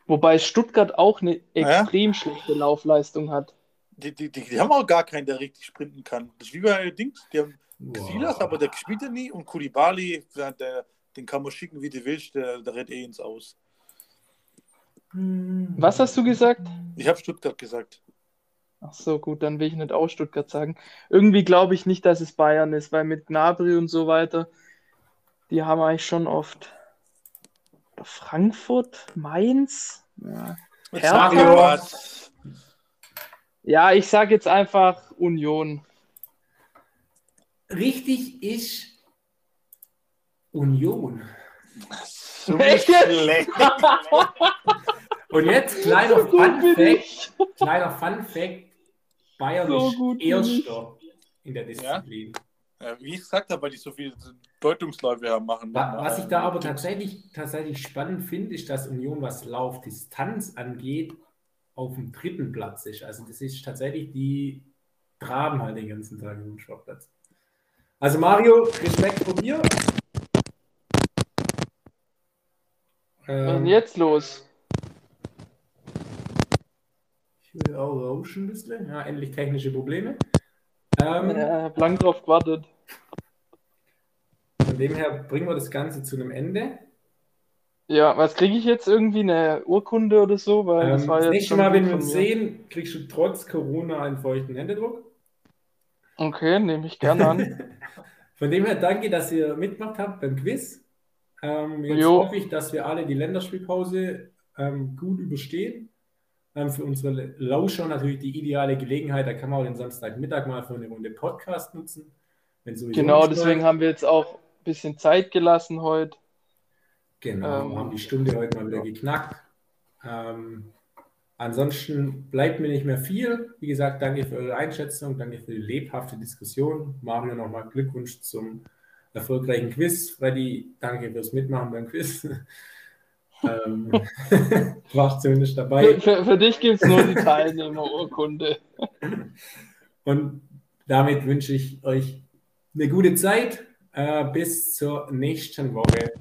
Speaker 3: Wobei Stuttgart auch eine extrem ja? schlechte Laufleistung hat.
Speaker 2: Die, die, die, die, haben auch gar keinen, der richtig sprinten kann. Das ist wie bei Dings. Die haben wow. Silas, aber der spielt ja nie. Und Kulibali, der, den kann man schicken, wie du willst, der, der rennt eh ins Aus.
Speaker 3: Was hast du gesagt?
Speaker 2: Ich habe Stuttgart gesagt.
Speaker 3: Ach so, gut, dann will ich nicht auch Stuttgart sagen. Irgendwie glaube ich nicht, dass es Bayern ist, weil mit Gnabry und so weiter, die haben eigentlich schon oft Frankfurt, Mainz, ja. Hertha. Ja, ich sage jetzt einfach Union.
Speaker 1: Richtig ist Union.
Speaker 2: So schlecht.
Speaker 1: Und jetzt kleiner so Fun Fact. Kleiner Fun Fact. Bayern so ist Erster in der Disziplin.
Speaker 2: Ja? Ja, wie ich gesagt habe, weil die so viele Deutungsläufe machen.
Speaker 1: Was ich da aber tatsächlich, tatsächlich spannend finde, ist, dass Union, was Laufdistanz angeht, auf dem dritten Platz ist. Also das ist tatsächlich, die traben halt den ganzen Tag im Sportplatz. Also Mario, Respekt vor dir.
Speaker 3: Ähm, Was ist denn jetzt los?
Speaker 1: Ich will auch rauschen ein bisschen. Ja, endlich technische Probleme.
Speaker 3: Ähm, ja, blank drauf gewartet.
Speaker 1: Von dem her bringen wir das Ganze zu einem Ende.
Speaker 3: Ja, was kriege ich jetzt irgendwie? Eine Urkunde oder so? Weil
Speaker 1: ähm, das, war das nächste Mal, wenn wir uns sehen, kriegst du trotz Corona einen feuchten Händedruck.
Speaker 3: Okay, nehme ich gerne an.
Speaker 1: Von dem her danke, dass ihr mitgemacht habt beim Quiz. Ähm, jetzt jo. hoffe ich, dass wir alle die Länderspielpause ähm, gut überstehen. Ähm, für unsere Lauscher natürlich die ideale Gelegenheit. Da kann man auch den Samstagmittag mal für eine Runde Podcast nutzen.
Speaker 3: genau, deswegen haben wir jetzt auch bisschen Zeit gelassen heute.
Speaker 1: Genau, ähm, haben die Stunde heute mal wieder geknackt. Ähm, ansonsten bleibt mir nicht mehr viel. Wie gesagt, danke für eure Einschätzung, danke für die lebhafte Diskussion. Mario, nochmal Glückwunsch zum erfolgreichen Quiz. Freddy, danke fürs Mitmachen beim Quiz. ähm, war zumindest dabei.
Speaker 3: Für, für, für dich gibt es nur die Teilnehmerurkunde.
Speaker 1: Und damit wünsche ich euch eine gute Zeit. Äh, bis zur nächsten Woche.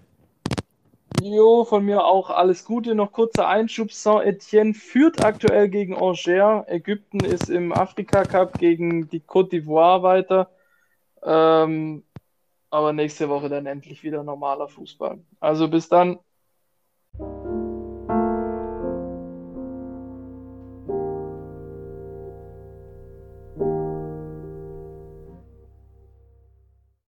Speaker 3: Jo, von mir auch alles Gute. Noch kurzer Einschub. Saint-Etienne führt aktuell gegen Angers. Ägypten ist im Afrika Cup gegen die Côte d'Ivoire weiter. Ähm, aber nächste Woche dann endlich wieder normaler Fußball. Also bis dann.